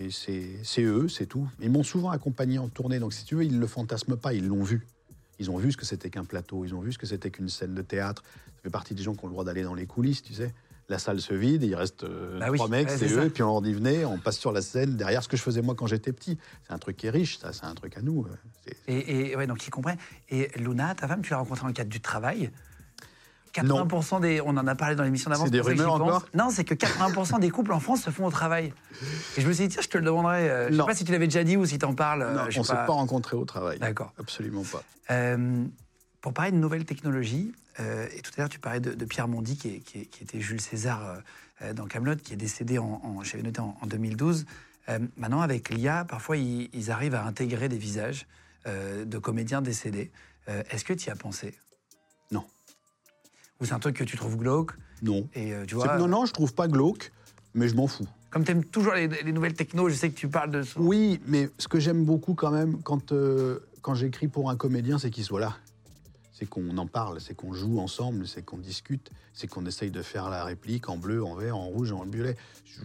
Speaker 4: C'est- eux, c'est tout. Ils m'ont souvent accompagné en tournée. Donc, si tu veux, ils le fantasment pas. Ils l'ont vu. Ils ont vu ce que c'était qu'un plateau. Ils ont vu ce que c'était qu'une scène de théâtre. Ça fait partie des gens qui ont le droit d'aller dans les coulisses, tu sais. La salle se vide, il reste euh,
Speaker 1: Bah oui,
Speaker 4: trois mecs,
Speaker 1: ouais,
Speaker 4: c'est eux, puis on leur dit venez, on passe sur la scène derrière ce que je faisais moi quand j'étais petit. C'est un truc qui est riche, ça, c'est un truc à nous. euh,
Speaker 1: Et, et ouais, donc ils comprennent. Et Luna, ta femme, tu l'as rencontrée dans le cadre du travail? 80% des. On en a parlé dans l'émission d'avant.
Speaker 4: C'est des rumeurs
Speaker 1: pense.
Speaker 4: encore?
Speaker 1: Non, c'est que 80% des couples en France se font au travail. Et je me suis dit, tiens, je te le demanderai. euh, je sais
Speaker 4: Non.
Speaker 1: pas si tu l'avais déjà dit ou si t'en parles. euh,
Speaker 4: Non,
Speaker 1: je sais
Speaker 4: on ne s'est pas rencontrés au travail.
Speaker 1: D'accord.
Speaker 4: Absolument pas.
Speaker 1: Euh, pour parler de nouvelles technologies, euh, et tout à l'heure tu parlais de, de Pierre Mondy, qui, est- qui est- qui était Jules César euh, euh, dans Camelot, qui est décédé en, en- j'avais noté en, en 2012. Euh, maintenant, avec l'IA, parfois ils, ils arrivent à intégrer des visages de comédiens décédés. Est-ce que tu y as pensé?
Speaker 4: Non.
Speaker 1: Ou c'est un truc que tu trouves glauque?
Speaker 4: Non.
Speaker 1: et tu vois,
Speaker 4: non, non, je trouve pas glauque, mais je m'en fous.
Speaker 1: comme tu aimes toujours les, les nouvelles techno, je sais que tu parles de ça.
Speaker 4: Oui, mais ce que j'aime beaucoup quand même quand, euh, quand j'écris pour un comédien, c'est qu'il soit là. C'est qu'on en parle, c'est qu'on joue ensemble, c'est qu'on discute, c'est qu'on essaye de faire la réplique en bleu, en vert, en rouge, en. Je-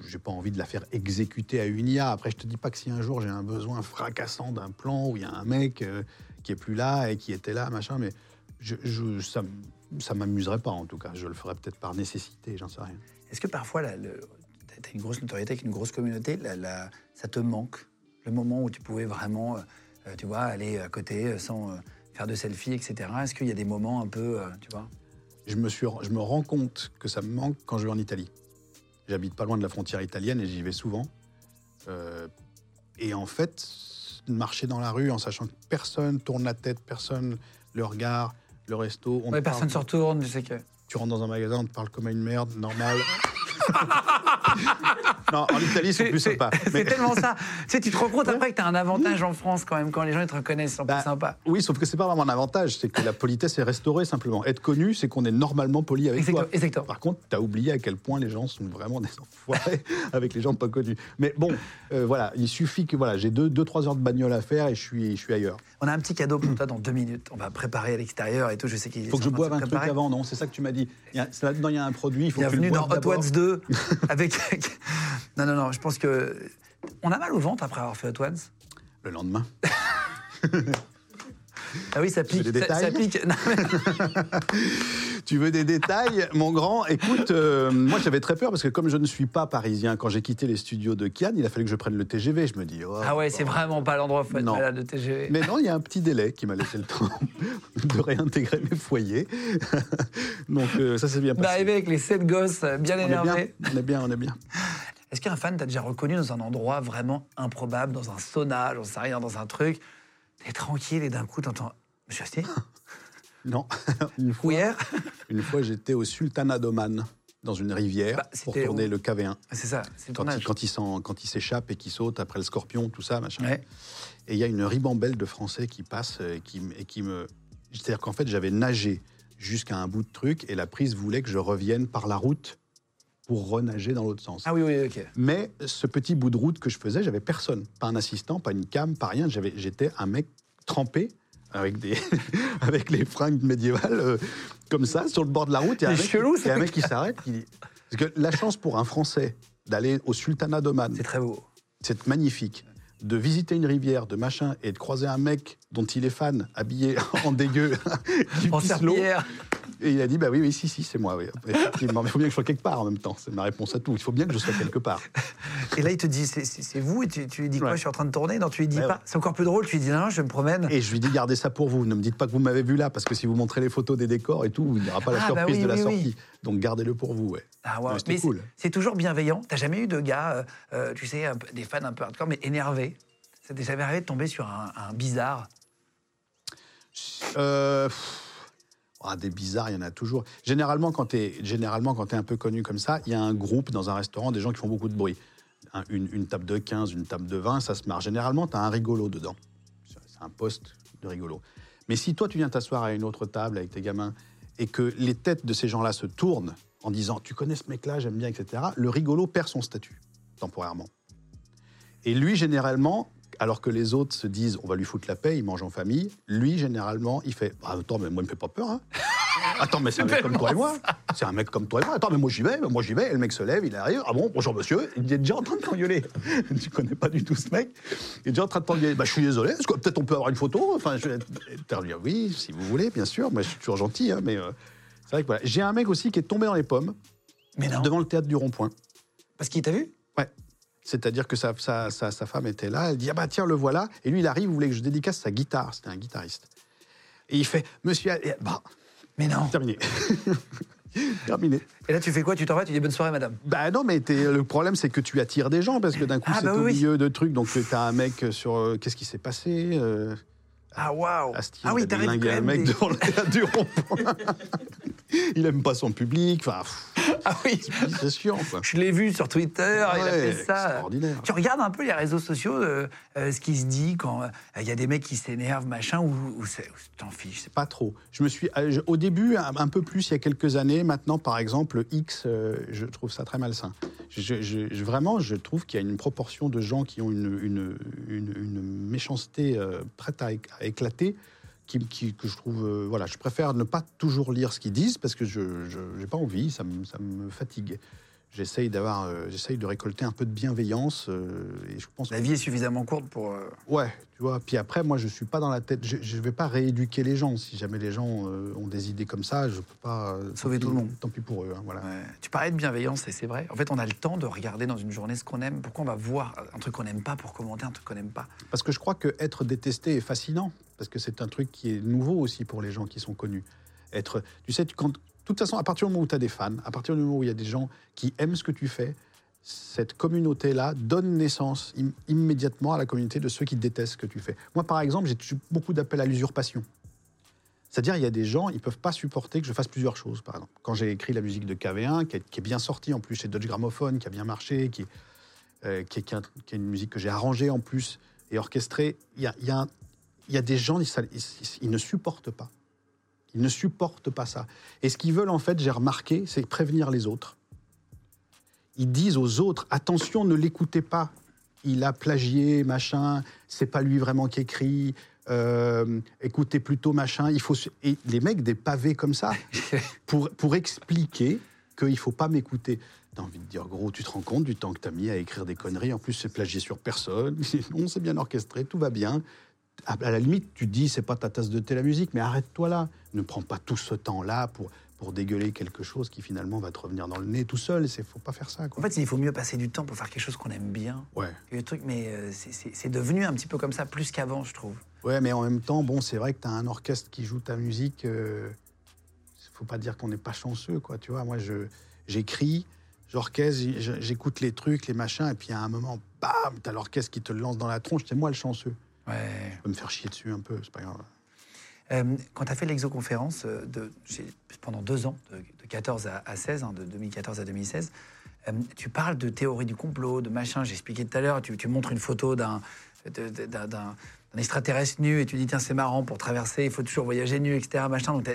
Speaker 4: J'ai pas envie de la faire exécuter à une IA. Après, je te dis pas que si un jour j'ai un besoin fracassant d'un plan où il y a un mec euh, qui est plus là et qui était là, machin, mais ça, ça m'amuserait pas en tout cas. Je le ferais peut-être par nécessité, j'en sais rien.
Speaker 1: Est-ce que parfois, tu as une grosse notoriété avec une grosse communauté, ça te manque? Le moment où tu pouvais vraiment, euh, euh, tu vois, aller à côté sans faire de selfie, etc. Est-ce qu'il y a des moments un peu, euh, tu vois
Speaker 4: je me, suis, je me rends compte que ça me manque quand je vais en Italie. J'habite pas loin de la frontière italienne et j'y vais souvent. Euh, et en fait, marcher dans la rue en sachant que personne tourne la tête, personne le regarde, le resto. On
Speaker 1: Ouais, Personne
Speaker 4: parle-
Speaker 1: se retourne, tu sais que.
Speaker 4: Tu rentres dans un magasin, on te parle comme à une merde, normal. <laughs> <laughs> non, en Italie, c'est plus sympa.
Speaker 1: C'est tellement ça. Tu sais, tu te rends compte après que tu as un avantage en France quand même, quand les gens te reconnaissent, ils sont plus bah, sympas.
Speaker 4: Oui, sauf que c'est pas vraiment un avantage, c'est que la politesse est restaurée simplement. Être connu, c'est qu'on est normalement poli avec
Speaker 1: exactement,
Speaker 4: toi. Par contre, tu as oublié à quel point les gens sont vraiment des enfoirés <laughs> avec les gens pas connus. Mais bon, euh, voilà, il suffit que voilà, j'ai 2-3 deux, deux, heures de bagnole à faire et je suis, je suis ailleurs.
Speaker 1: On a un petit cadeau pour toi dans deux minutes. On va préparer à l'extérieur et tout. Je sais qu'il
Speaker 4: faut que je boive un truc avant, non? C'est ça que tu m'as dit. Là-dedans, il y a un produit.
Speaker 1: Bienvenue dans Hot What's 2. <laughs> avec. non, non, non, je pense que. On a mal au ventre après avoir fait Hot
Speaker 4: Le lendemain. <laughs>
Speaker 1: Ah oui, ça pique.
Speaker 4: des
Speaker 1: ça- ça
Speaker 4: détails
Speaker 1: pique. Non, mais- <laughs>
Speaker 4: Tu veux des détails, mon grand Écoute, euh, moi j'avais très peur parce que comme je ne suis pas parisien, quand j'ai quitté les studios de Kian, il a fallu que je prenne le TGV. Je me dis, oh,
Speaker 1: Ah ouais, c'est vraiment pas l'endroit malade de TGV.
Speaker 4: Mais non, il y a un petit délai qui m'a laissé le temps <laughs> de réintégrer mes foyers. <laughs> Donc euh, ça s'est bien passé.
Speaker 1: D'arriver avec les sept gosses euh, bien
Speaker 4: on, est
Speaker 1: énervés.
Speaker 4: bien, on est bien, on est bien.
Speaker 1: Est-ce qu'un fan t'a déjà reconnu dans un endroit vraiment improbable, dans un sauna, j'en sais rien, dans un truc T'es tranquille et d'un coup t'entends Monsieur Astier <laughs>
Speaker 4: Non, <laughs> une fois,
Speaker 1: hier <laughs>
Speaker 4: une fois j'étais au Sultanat d'Oman, dans une rivière,
Speaker 1: Bah,
Speaker 4: pour tourner
Speaker 1: où
Speaker 4: le KV1.
Speaker 1: C'est ça, c'est le
Speaker 4: Quand quand, il s'échappe et qu'il saute après le scorpion, tout ça, machin.
Speaker 1: Ouais.
Speaker 4: Et il y a une ribambelle de Français qui passe et qui, et qui me. C'est-à-dire qu'en fait, j'avais nagé jusqu'à un bout de truc et la prise voulait que je revienne par la route pour renager dans l'autre sens.
Speaker 1: Ah oui, oui, ok.
Speaker 4: Mais ce petit bout de route que je faisais, j'avais personne. Pas un assistant, pas une cam, pas rien. J'avais- J'étais un mec trempé avec, des <laughs> avec les fringues médiévales euh, comme ça, sur le bord de la route. Il y a un
Speaker 1: C'est
Speaker 4: mec,
Speaker 1: chelou,
Speaker 4: y a un mec qui s'arrête. qui dit- Parce que la chance pour un Français d'aller au Sultanat d'Oman,
Speaker 1: C'est très beau.
Speaker 4: c'est magnifique. De visiter une rivière, de machin, et de croiser un mec dont il est fan, habillé <laughs> en dégueu, <laughs> qui
Speaker 1: En
Speaker 4: pisse l'eau. Et il a dit, bah oui, oui, si, si, c'est moi, oui. Effectivement, mais il faut bien que je sois quelque part en même temps. C'est ma réponse à tout. Il faut bien que je sois quelque part.
Speaker 1: Et là, il te dit, c'est- vous, et tu, tu lui dis quoi?
Speaker 4: Ouais.
Speaker 1: Je suis en train de tourner? Non, tu lui dis
Speaker 4: Ouais,
Speaker 1: pas. C'est encore plus drôle, tu lui dis non, je me promène.
Speaker 4: Et je lui dis, gardez ça pour vous. Ne me dites pas que vous m'avez vu là, parce que si vous montrez les photos des décors et tout, il n'y aura pas la
Speaker 1: Ah, bah
Speaker 4: surprise
Speaker 1: oui,
Speaker 4: de la
Speaker 1: oui,
Speaker 4: sortie.
Speaker 1: oui.
Speaker 4: Donc gardez-le pour vous, ouais.
Speaker 1: Ah, wow.
Speaker 4: Cool.
Speaker 1: c'est- c'est toujours bienveillant. T'as jamais eu de gars, euh, euh, tu sais, des fans un peu hardcore, mais énervés Ça t'est jamais arrivé de tomber sur un, bizarre?
Speaker 4: Euh, ah, des bizarres, il y en a toujours. Généralement, quand tu es, es un peu connu comme ça, il y a un groupe dans un restaurant, des gens qui font beaucoup de bruit. Un- une, une table de 15, une table de 20, ça se marre. Généralement, tu as un rigolo dedans. C'est un poste de rigolo. Mais si toi, tu viens t'asseoir à une autre table avec tes gamins et que les têtes de ces gens-là se tournent en disant Tu connais ce mec-là, j'aime bien, etc., le rigolo perd son statut, temporairement. Et lui, généralement, alors que les autres se disent on va lui foutre la paix, il mange en famille, lui, généralement, il fait Ah, Attends, mais moi, il me fait pas peur. Hein. <laughs> Attends, mais c'est un mec comme toi et moi. C'est un mec comme toi et moi. Attends, mais moi, j'y vais, moi, j'y vais. Et le mec se lève, il arrive. Ah bon, bonjour monsieur. Il est déjà en train de t'engueuler. <laughs> tu connais pas du tout ce mec. Il est déjà en train de t'engueuler. Bah, je suis désolé. Est-ce que peut-être on peut avoir une photo? Enfin, je vais oui, si vous voulez, bien sûr. Moi, je suis toujours gentil, hein, mais euh, c'est vrai que voilà. J'ai un mec aussi qui est tombé dans les pommes
Speaker 1: Mais non.
Speaker 4: devant le théâtre du Rond-Point.
Speaker 1: Parce qu'il t'a vu?
Speaker 4: Ouais. C'est-à-dire que sa, sa, sa, sa femme était là, elle dit Ah bah tiens, le voilà. Et lui, il arrive, il voulait que je dédicace sa guitare. C'était un guitariste. Et il fait Monsieur. et- Bah,
Speaker 1: Mais non.
Speaker 4: terminé. <laughs> terminé.
Speaker 1: Et là, tu fais quoi? Tu t'en vas? Tu dis bonne soirée, madame.
Speaker 4: Bah non, mais le problème, c'est que tu attires des gens parce que d'un coup,
Speaker 1: Ah,
Speaker 4: c'est
Speaker 1: bah
Speaker 4: au
Speaker 1: oui.
Speaker 4: milieu de trucs. Donc, t'as un mec sur. euh, Qu'est-ce qui s'est passé euh,
Speaker 1: Ah, waouh Ah
Speaker 4: il
Speaker 1: oui, t'arrives quand même.
Speaker 4: mec
Speaker 1: des-
Speaker 4: devant théâtre <laughs> du rond-point. <laughs> il aime pas son public. Enfin,
Speaker 1: Ah oui
Speaker 4: c'est quoi.
Speaker 1: Je l'ai vu sur Twitter, il a fait ça.
Speaker 4: extraordinaire.
Speaker 1: Tu regardes un peu les réseaux sociaux, euh, euh, ce qui se dit quand euh, il y a des mecs qui s'énervent, machin, ou, ou t'en fiches. c'est-
Speaker 4: Pas trop. Je me suis, au début, un, un peu plus il y a quelques années. Maintenant, par exemple, X, je trouve ça très malsain. Je, je- je- vraiment, je trouve qu'il y a une proportion de gens qui ont une, une, une- une méchanceté prête à, à qui- que je trouve, euh, voilà, je préfère ne pas toujours lire ce qu'ils disent parce que je n'ai pas envie, ça me, ça me fatigue. J'essaye d'avoir, euh, j'essaye de récolter un peu de bienveillance euh, et je pense
Speaker 1: La vie est suffisamment courte pour. euh,
Speaker 4: Ouais, tu vois. Puis après, moi, je suis pas dans la tête. Je ne vais pas rééduquer les gens. Si jamais les gens euh, ont des idées comme ça, je peux pas
Speaker 1: Sauver tout le monde.
Speaker 4: Tant pis pour eux. hein, voilà.
Speaker 1: ouais. Tu parlais de bienveillance, et c'est vrai. En fait, on a le temps de regarder dans une journée ce qu'on aime. Pourquoi on va voir un truc qu'on n'aime pas pour commenter un truc qu'on n'aime pas?
Speaker 4: Parce que je crois que être détesté est fascinant. Parce que c'est un truc qui est nouveau aussi pour les gens qui sont connus. Être, tu sais, tu- quand, toute façon, à partir du moment où tu as des fans, à partir du moment où il y a des gens qui aiment ce que tu fais, cette communauté-là donne naissance im- immédiatement à la communauté de ceux qui détestent ce que tu fais. Moi, par exemple, j'ai beaucoup d'appels à l'usurpation. C'est-à-dire, il y a des gens, ils peuvent pas supporter que je fasse plusieurs choses, par exemple. Quand j'ai écrit la musique de KV1, qui est, bien sortie en plus chez Dodge Gramophone, qui a bien marché, qui, euh, est, une musique que j'ai arrangée en plus et orchestrée, il y a, des gens, ils ne supportent pas. Ils ne supportent pas ça. Et ce qu'ils veulent, en fait, j'ai remarqué, c'est prévenir les autres. Ils disent aux autres, attention, ne l'écoutez pas. Il a plagié, machin, c'est pas lui vraiment qui écrit. euh, écoutez plutôt, machin. Il faut Et les mecs, des pavés comme ça, <laughs> pour, pour expliquer qu'il faut pas m'écouter. T'as envie de dire, gros, tu te rends compte du temps que t'as mis à écrire des conneries. En plus, c'est plagié sur personne. <laughs> Non, c'est bien orchestré, tout va bien. À la limite, tu te dis, c'est pas ta tasse de thé la musique, mais arrête-toi là. Ne prends pas tout ce temps-là pour, pour dégueuler quelque chose qui finalement va te revenir dans le nez tout seul. Il faut pas faire ça.
Speaker 1: En fait, il faut mieux passer du temps pour faire quelque chose qu'on aime bien.
Speaker 4: Ouais.
Speaker 1: que Le truc, mais euh, c'est- devenu un petit peu comme ça, plus qu'avant, je trouve.
Speaker 4: ouais, mais en même temps, bon, c'est vrai que tu as un orchestre qui joue ta musique. euh, faut pas dire qu'on n'est pas chanceux, quoi. Tu vois, moi, je j'écris, j'orchestre, j'écoute les trucs, les machins, et puis à un moment, bam, t'as l'orchestre qui te lance dans la tronche. C'est moi le chanceux.
Speaker 1: Ouais.
Speaker 4: Je peux me faire chier dessus un peu, c'est pas grave.
Speaker 1: Euh, quand tu as fait l'exoconférence euh, de, pendant deux ans, de, de 14 à, à 16, hein, de 2014 à 2016, euh, tu parles de théorie du complot, de machin. J'ai expliqué tout à l'heure, tu, tu montres une photo d'un d'un- extraterrestre nu et tu dis tiens c'est marrant pour traverser, il faut toujours voyager nu, etc. Machin. Donc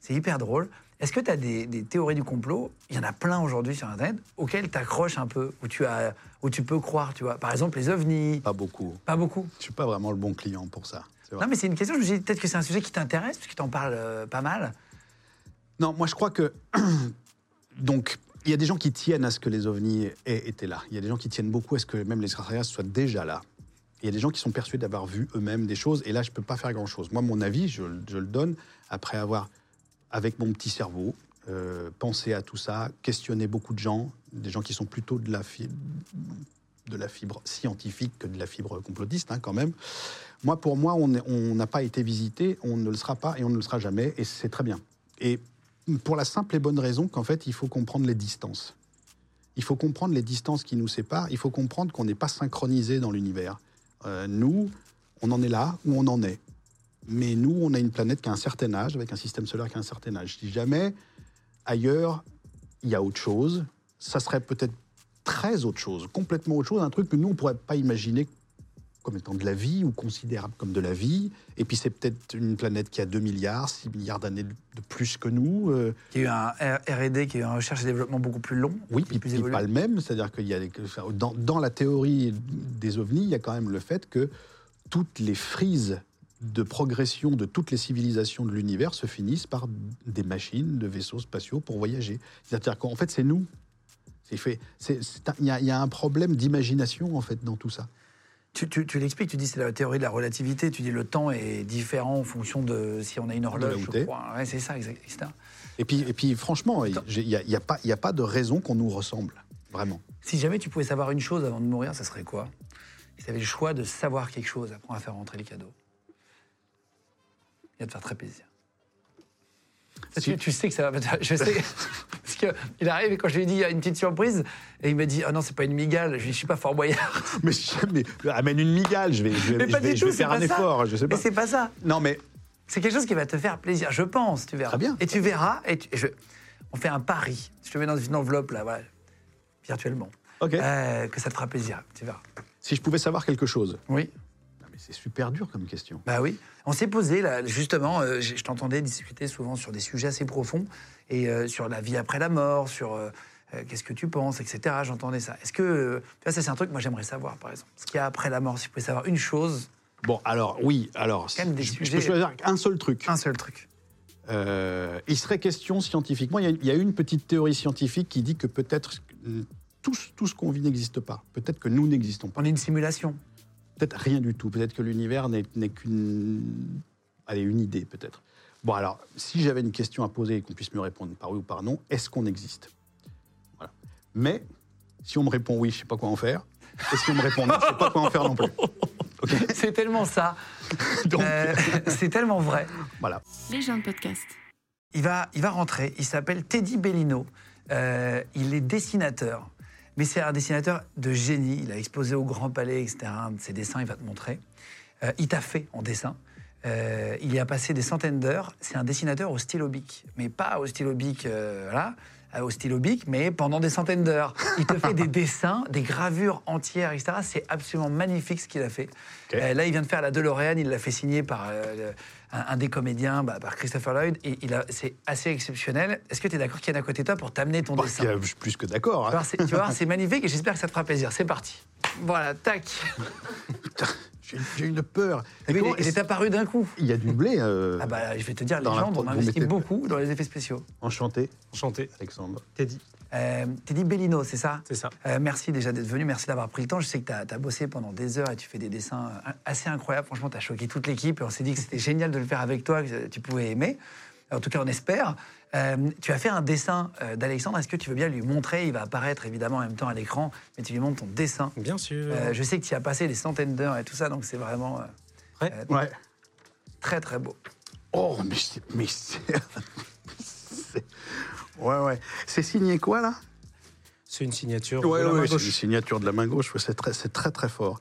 Speaker 1: c'est hyper drôle. Est-ce que tu as des, des théories du complot? Il y en a plein aujourd'hui sur Internet auxquelles tu accroches un peu, où tu, as, où tu peux croire, tu vois. Par exemple, les ovnis.
Speaker 4: Pas beaucoup.
Speaker 1: Pas beaucoup.
Speaker 4: Je suis pas vraiment le bon client pour ça.
Speaker 1: Non, mais c'est une question. Je me dit peut-être que c'est un sujet qui t'intéresse, puisque tu en parles euh, pas mal.
Speaker 4: Non, moi je crois que. <clears throat> Donc, il y a des gens qui tiennent à ce que les ovnis aient été là. Il y a des gens qui tiennent beaucoup à ce que même les extraterrestres soient déjà là. Il y a des gens qui sont persuadés d'avoir vu eux-mêmes des choses, et là je ne peux pas faire grand-chose. Moi, mon avis, je, je le donne après avoir, avec mon petit cerveau, euh, pensé à tout ça, questionné beaucoup de gens, des gens qui sont plutôt de la, fi- de la fibre scientifique que de la fibre complotiste, hein, quand même. Moi, pour moi, on n'a pas été visité, on ne le sera pas et on ne le sera jamais, et c'est très bien. Et pour la simple et bonne raison qu'en fait, il faut comprendre les distances. Il faut comprendre les distances qui nous séparent. Il faut comprendre qu'on n'est pas synchronisé dans l'univers. Euh, nous, on en est là où on en est. Mais nous, on a une planète qui a un certain âge, avec un système solaire qui a un certain âge. Si jamais ailleurs, il y a autre chose, ça serait peut-être très autre chose, complètement autre chose, un truc que nous, on ne pourrait pas imaginer comme étant de la vie ou considérable comme de la vie. Et puis c'est peut-être une planète qui a 2 milliards, 6 milliards d'années de plus que nous. euh,
Speaker 1: Qui a eu un R&D, qui a eu un recherche et développement beaucoup plus long.
Speaker 4: oui,
Speaker 1: qui
Speaker 4: puis,
Speaker 1: est plus
Speaker 4: puis
Speaker 1: évolué.
Speaker 4: pas le même. C'est-à-dire qu'il y a dans la théorie des ovnis, il y a quand même le fait que toutes les frises de progression de toutes les civilisations de l'univers se finissent par des machines, de vaisseaux spatiaux pour voyager. C'est-à-dire qu'en fait, c'est nous. Il y, a- il y a un problème d'imagination en fait dans tout ça.
Speaker 1: Tu, tu- tu l'expliques, tu dis c'est la théorie de la relativité, tu dis le temps est différent en fonction de si on a une horloge, je crois. Ouais, c'est ça, exact- etc.
Speaker 4: Et puis, et puis franchement, il n'y a, il y a pas- il y a pas de raison qu'on nous ressemble, vraiment.
Speaker 1: Si jamais tu pouvais savoir une chose avant de mourir, ça serait quoi? Si tu avais le choix de savoir quelque chose, apprends à faire rentrer les cadeaux. Il va te faire très plaisir.
Speaker 4: Si-
Speaker 1: Tu, tu sais que ça va. Je sais. <laughs> Parce qu'il arrive et quand je lui ai dit il y a une petite surprise, et il m'a dit Ah non, c'est pas une migale. Je lui ai dit Je suis pas Fort Boyard. <laughs>
Speaker 4: Mais, amène une migale, je vais, je vais,
Speaker 1: Mais
Speaker 4: je vais-
Speaker 1: du
Speaker 4: je
Speaker 1: tout,
Speaker 4: vais
Speaker 1: c'est
Speaker 4: faire un
Speaker 1: ça.
Speaker 4: effort, je sais pas.
Speaker 1: Mais c'est pas ça.
Speaker 4: Non, mais
Speaker 1: C'est quelque chose qui va te faire plaisir, je pense, tu verras.
Speaker 4: Très bien.
Speaker 1: Et tu verras, et tu- je- on fait un pari. Je te mets dans une enveloppe, là, voilà, virtuellement.
Speaker 4: Ok.
Speaker 1: Euh, que ça te fera plaisir, tu verras.
Speaker 4: si je pouvais savoir quelque chose.
Speaker 1: Oui.
Speaker 4: Mais c'est super dur comme question.
Speaker 1: Bah oui. On s'est posé, là, justement, euh, je je t'entendais discuter souvent sur des sujets assez profonds, et euh, sur la vie après la mort, sur euh, qu'est-ce que tu penses, etc. J'entendais ça. Est-ce que. tu vois, ça, c'est un truc que moi, j'aimerais savoir, par exemple. Ce qu'il y a après la mort, si tu pouvais savoir une chose,
Speaker 4: Bon, alors, oui, alors,
Speaker 1: Quand même des
Speaker 4: je, je
Speaker 1: sujets-
Speaker 4: peux choisir un seul truc.
Speaker 1: un seul truc.
Speaker 4: Il serait question scientifiquement, il y, a, il y a une petite théorie scientifique qui dit que peut-être tout, tout ce qu'on vit n'existe pas. Peut-être que nous n'existons pas.
Speaker 1: On est une simulation.
Speaker 4: Peut-être rien du tout. Peut-être que l'univers n'est n'est qu'une. Allez, une idée, peut-être. Bon, alors, si j'avais une question à poser et qu'on puisse me répondre par oui ou par non, est-ce qu'on existe? Voilà. Mais, si on me répond oui, je ne sais pas quoi en faire. Et si on me répond non, je ne sais pas quoi en faire non plus. <laughs>
Speaker 1: C'est tellement ça. <laughs>
Speaker 4: Donc,
Speaker 1: Euh, c'est tellement vrai.
Speaker 4: voilà.
Speaker 3: Les gens de podcast.
Speaker 1: Il va, il va rentrer. Il s'appelle Teddy Bellino. Euh, il est dessinateur. Mais c'est un dessinateur de génie. Il a exposé au Grand Palais, etc. Ses dessins, il va te montrer. Euh, il t'a fait en dessin. Euh, il y a passé des centaines d'heures. C'est un dessinateur au stylo bic. Mais pas au stylo bic, euh, voilà, au stylo bic, mais pendant des centaines d'heures. Il te fait des <laughs> dessins, des gravures entières, etc. C'est absolument magnifique ce qu'il a fait. Euh, là, il vient de faire la DeLorean. Il l'a fait signer par un, un des comédiens, bah, par Christopher Lloyd. Et il a- c'est assez exceptionnel. Est-ce que tu es d'accord qu'il y en a à côté de toi pour t'amener ton
Speaker 4: Bon,
Speaker 1: dessin
Speaker 4: je suis plus que d'accord.
Speaker 1: tu
Speaker 4: hein.
Speaker 1: tu vas voir, c'est magnifique et j'espère que ça te fera plaisir. C'est parti. Voilà, tac.
Speaker 4: Putain, J'ai une peur. Et
Speaker 1: Oui, il,
Speaker 4: comment-
Speaker 1: est- il est apparu d'un coup.
Speaker 4: Il y a du blé. euh,
Speaker 1: Ah bah, je vais te dire, les gens, on investit
Speaker 4: mettez-
Speaker 1: beaucoup dans les effets spéciaux.
Speaker 4: Enchanté,
Speaker 5: Enchanté,
Speaker 4: Alexandre.
Speaker 5: Teddy,
Speaker 1: Euh, Teddy Bellino, c'est ça?
Speaker 5: C'est ça.
Speaker 1: Euh, merci déjà d'être venu, merci d'avoir pris le temps. Je sais que tu as, bossé pendant des heures et tu fais des dessins euh, assez incroyables. Franchement, tu as choqué toute l'équipe et on s'est dit que c'était <laughs> génial de le faire avec toi, que tu pouvais aimer. En tout cas, on espère. Euh, tu as fait un dessin euh, d'Alexandre. Est-ce que tu veux bien lui montrer? Il va apparaître évidemment en même temps à l'écran, mais tu lui montres ton dessin.
Speaker 5: Bien sûr.
Speaker 1: Euh, je sais que tu y as passé des centaines d'heures et tout ça, donc c'est vraiment euh,
Speaker 5: Prêt
Speaker 1: euh,
Speaker 4: Ouais.
Speaker 1: très très beau.
Speaker 4: Oh, mais c'est. Mais <laughs> Ouais, ouais. C'est signé quoi, là?
Speaker 5: C'est une signature
Speaker 4: Ouais,
Speaker 5: de la
Speaker 4: ouais,
Speaker 5: main
Speaker 4: c'est
Speaker 5: gauche.
Speaker 4: une signature de la main gauche. ouais, c'est très, très, très fort.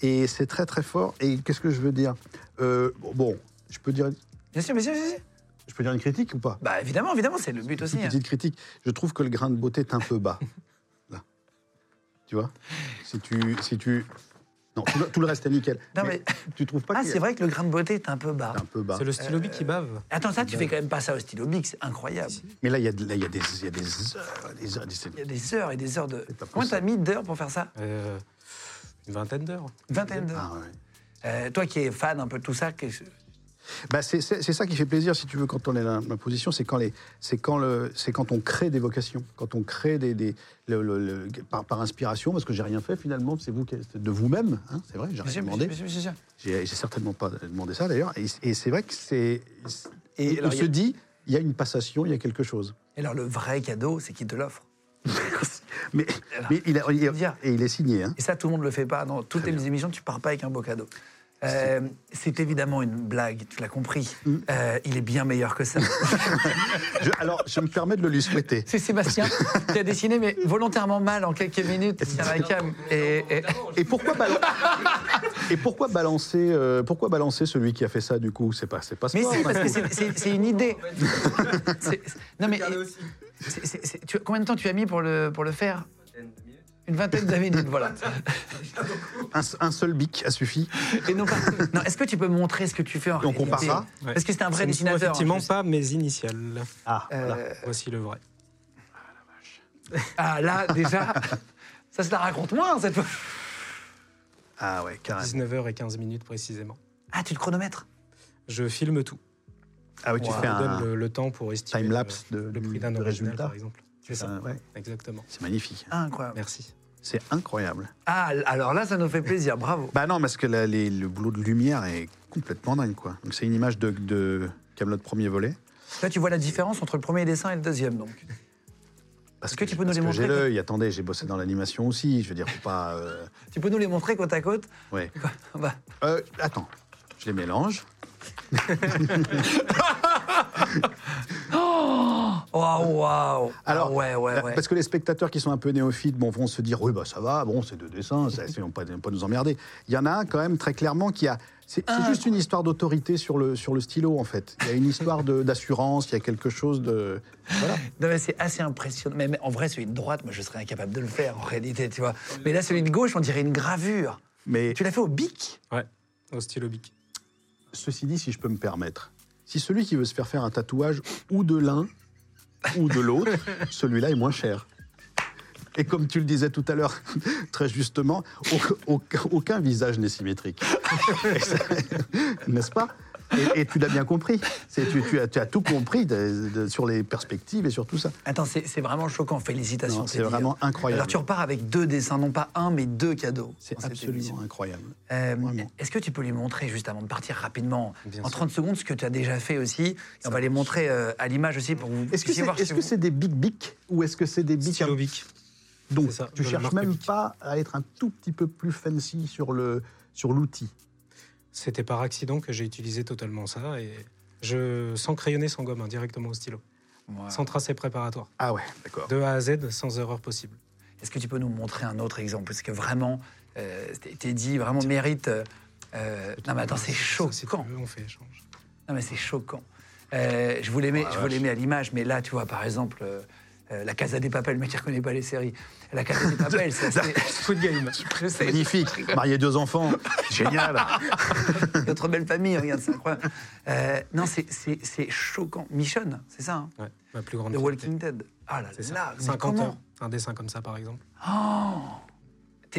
Speaker 4: Et c'est très, très fort. Et qu'est-ce que je veux dire? Euh, Bon, je peux dire,
Speaker 1: Bien sûr, bien sûr, bien sûr.
Speaker 4: je peux dire une critique ou pas?
Speaker 1: Bah évidemment, évidemment, c'est le but aussi.
Speaker 4: Une
Speaker 1: hein.
Speaker 4: petite critique. Je trouve que le grain de beauté est un peu bas. <laughs> Là. Tu vois? Si tu, si tu. Non, tout le, tout le reste est nickel.
Speaker 1: Non, mais-
Speaker 4: tu trouves pas
Speaker 1: Ah, c'est vrai que le grain de beauté est un peu bas.
Speaker 4: c'est un peu bas.
Speaker 5: C'est le stylo bic qui bave.
Speaker 1: Attends, ça, tu fais quand même pas ça au stylo bic, c'est incroyable.
Speaker 4: Mais là, il y a, des, heures, des heures. des-
Speaker 1: Il y a des heures et des heures de. Combien t'as mis d'heures pour faire ça?
Speaker 5: Euh, une vingtaine d'heures.
Speaker 1: Une vingtaine d'heures.
Speaker 4: Ah, ouais.
Speaker 1: Euh, toi qui es fan un peu de tout ça, qu'est-ce-
Speaker 4: Bah, c'est ça qui fait plaisir, si tu veux, quand on est dans ma position, c'est quand, les- c'est quand, le- c'est quand on crée des vocations, quand on crée des, des- le- le- le- par, par inspiration, parce que j'ai rien fait finalement, c'est vous de vous-même, hein, c'est vrai, j'ai rien demandé. J'ai certainement pas demandé ça d'ailleurs, et, et c'est vrai que c'est.
Speaker 1: Et alors,
Speaker 4: on se
Speaker 1: a-
Speaker 4: dit, il y a une passation, il y a quelque chose.
Speaker 1: Et alors, le vrai cadeau, c'est qu'il te l'offre. <laughs>
Speaker 4: Mais, mais il, a- il- et il est signé. Hein.
Speaker 1: Et ça, tout le monde ne le fait pas. Dans toutes les émissions, tu pars pas avec un beau cadeau. Euh, c'est évidemment une blague, tu l'as compris.
Speaker 4: Mm.
Speaker 1: Euh, il est bien meilleur que ça. <laughs>
Speaker 4: Je- alors, je me permets de le lui souhaiter.
Speaker 1: c'est Sébastien qui a dessiné, mais volontairement mal en quelques minutes. La cam. Et, et-
Speaker 4: Et pourquoi, balan- et pourquoi balancer, euh, pourquoi balancer celui qui a fait ça du coup? C'est pas, c'est pas
Speaker 1: Mais
Speaker 4: sport,
Speaker 1: si,
Speaker 4: hein.
Speaker 1: parce que c'est- une idée. <laughs> Non mais tu- combien de temps tu as mis pour le pour le faire? Une vingtaine de minutes, voilà.
Speaker 4: un, un seul bic a suffi.
Speaker 1: Et non, est-ce que tu peux me montrer ce que tu fais en
Speaker 4: on
Speaker 1: réalité
Speaker 4: comparera
Speaker 5: Ouais.
Speaker 1: Parce que c'est un vrai dessinateur. en
Speaker 5: effectivement
Speaker 1: plus.
Speaker 5: pas mes initiales.
Speaker 4: Ah, voilà.
Speaker 1: Euh,
Speaker 5: Voici le vrai.
Speaker 1: ah là déjà, ça se la raconte moins cette fois.
Speaker 4: ah ouais, carrément.
Speaker 5: 19h et 15 minutes précisément.
Speaker 1: Ah tu le chronomètres
Speaker 5: Je filme tout.
Speaker 4: Ah oui, tu
Speaker 1: Wow.
Speaker 4: fais
Speaker 5: Je
Speaker 4: un
Speaker 5: donne le, le temps pour estimer
Speaker 4: time-lapse
Speaker 5: le,
Speaker 4: de,
Speaker 5: le prix d'un
Speaker 4: résultat.
Speaker 5: par exemple. C'est ça,
Speaker 4: ouais,
Speaker 5: exactement.
Speaker 4: c'est magnifique.
Speaker 1: Incroyable.
Speaker 5: Merci.
Speaker 4: C'est incroyable.
Speaker 1: Ah alors là ça nous fait plaisir, bravo.
Speaker 4: Bah non, parce que la- les- le boulot de lumière est complètement dingue, quoi. Donc c'est une image de, de Camelot premier volet.
Speaker 1: Là tu vois la différence entre le premier dessin et le deuxième donc.
Speaker 4: Parce
Speaker 1: Est-ce que tu peux nous les
Speaker 4: que
Speaker 1: montrer,
Speaker 4: J'ai l'œil. Attendez, j'ai bossé dans l'animation aussi. Je veux dire, faut pas. euh, <laughs>
Speaker 1: Tu peux nous les montrer côte à côte
Speaker 4: Ouais. <laughs>
Speaker 1: Bah,
Speaker 4: Euh, attends, je les mélange. <laughs>
Speaker 1: Waouh waouh.
Speaker 4: Alors,
Speaker 1: Ah ouais ouais ouais.
Speaker 4: Parce que les spectateurs qui sont un peu néophytes bon, vont se dire oui, bah ça va, bon, c'est deux dessins, ça, c'est- on ne va pas nous emmerder. Il y en a un quand même très clairement qui a. C'est
Speaker 1: Ah,
Speaker 4: juste une histoire d'autorité sur le, sur le stylo, en fait. Il y a une histoire de- d'assurance, il y a quelque chose de. Voilà.
Speaker 1: Non, mais c'est assez impressionnant. Mais, mais en vrai, celui de droite, moi, je serais incapable de le faire, en réalité, tu vois. Mais là, celui de gauche, on dirait une gravure.
Speaker 4: Mais
Speaker 1: Tu l'as fait au bic?
Speaker 5: Ouais, au stylo bic.
Speaker 4: ceci dit, si je peux me permettre, si celui qui veut se faire faire un tatouage ou de l'un ou de l'autre, celui-là est moins cher. Et comme tu le disais tout à l'heure, <laughs> très justement, aucun, visage n'est symétrique. <laughs> N'est-ce pas? Et, et tu l'as bien compris. C'est- Tu, tu as, tu as tout compris de- de- sur les perspectives et sur tout ça.
Speaker 1: Attends, c'est vraiment choquant. Félicitations.
Speaker 4: C'est
Speaker 1: Teddy.
Speaker 4: vraiment incroyable.
Speaker 1: Alors, tu repars avec deux dessins, non pas un, mais deux cadeaux.
Speaker 4: C'est absolument incroyable.
Speaker 1: Euh. Est-ce que tu peux lui montrer, juste avant de partir rapidement,
Speaker 5: Bien
Speaker 1: en
Speaker 5: sûr.
Speaker 1: 30 secondes, ce que tu as déjà fait aussi? Et On va les montrer euh, à l'image aussi pour vous
Speaker 4: Est-ce que c'est est -ce
Speaker 1: vous-
Speaker 4: c'est des big bic ou est-ce que c'est des bic
Speaker 5: Stylo bic.
Speaker 4: Donc,
Speaker 5: C'est ça,
Speaker 4: tu cherches même pas à être un tout petit peu plus fancy sur le sur l'outil.
Speaker 5: C'était par accident que j'ai utilisé totalement ça et je sans crayonner, sans gomme, hein, directement au stylo, sans tracé préparatoire,
Speaker 4: Ah ouais, d'accord.
Speaker 5: de A à Z, sans erreur possible.
Speaker 1: Est-ce que tu peux nous montrer un autre exemple? Parce que vraiment, euh, Teddy vraiment mérite. euh, euh, non, mais attends, c'est
Speaker 5: Ça, si tu
Speaker 1: choquant.
Speaker 5: veux, on fait échange.
Speaker 1: Non, mais c'est choquant. Euh, je mettre,
Speaker 4: Oh la
Speaker 1: je voulais
Speaker 4: vache.
Speaker 1: mettre à l'image, mais là, tu vois, par exemple, euh, La Casa des Papel, le mec qui ne reconnaît pas les séries. La Casa des Papel, <laughs> c'est
Speaker 5: de game.
Speaker 4: Magnifique. Marier deux enfants, <laughs> génial.
Speaker 1: Notre belle famille, regarde, c'est incroyable. Euh, non, c'est- c'est c'est choquant. Michonne, c'est ça, hein
Speaker 5: Ouais, ma plus grande
Speaker 1: The
Speaker 5: fierté.
Speaker 1: Walking Dead. Ah là là, mais
Speaker 5: 50
Speaker 1: comment
Speaker 5: heures. Un dessin comme ça, par exemple.
Speaker 1: Oh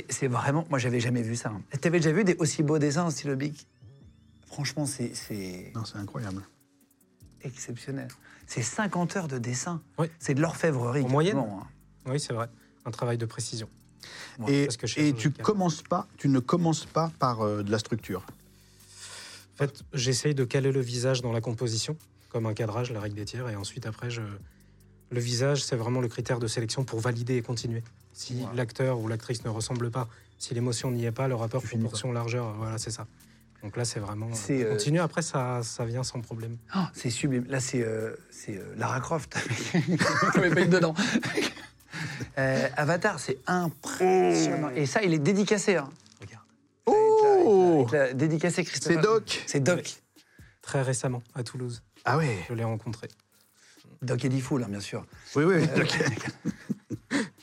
Speaker 1: C'est vraiment. Moi, j'avais jamais vu ça. hein. T'avais déjà vu des aussi beaux dessins au stylo bic Franchement, c'est
Speaker 4: Non, c'est incroyable.
Speaker 1: Exceptionnel. C'est 50 heures de dessin.
Speaker 5: Oui.
Speaker 1: C'est de l'orfèvrerie.
Speaker 5: En moyenne
Speaker 1: hein.
Speaker 5: Oui, c'est vrai. Un travail de précision.
Speaker 4: Et,
Speaker 5: parce que chez
Speaker 4: et
Speaker 5: Georges
Speaker 4: tu commences pas, tu ne commences pas par euh, de la structure.
Speaker 5: En fait, j'essaye de caler le visage dans la composition, comme un cadrage, la règle des tiers, et ensuite, après, je... le visage, c'est vraiment le critère de sélection pour valider et continuer. Si
Speaker 1: Voilà.
Speaker 5: l'acteur ou l'actrice ne ressemble pas, si l'émotion n'y est pas, le rapport
Speaker 4: Tu finis
Speaker 5: proportion largeur, voilà, c'est ça. Donc là, c'est vraiment.
Speaker 1: C'est,
Speaker 5: on
Speaker 1: euh,
Speaker 5: continue, après, ça, ça vient sans problème.
Speaker 1: Oh, c'est sublime. Là, c'est euh, c'est, euh, Lara Croft. <laughs> Pas eu dedans. <laughs> Euh, Avatar, c'est impressionnant. Et ça, il est dédicacé. Hein. Regarde.
Speaker 4: Oh
Speaker 1: Avec la- dédicacé Christophe.
Speaker 4: C'est Doc.
Speaker 1: C'est Doc.
Speaker 5: Très récemment, à Toulouse,
Speaker 4: Ah ouais.
Speaker 5: je l'ai rencontré.
Speaker 1: Doc Eddie Fool, hein, bien sûr.
Speaker 4: Oui, oui.
Speaker 1: Euh,
Speaker 4: ok. <laughs>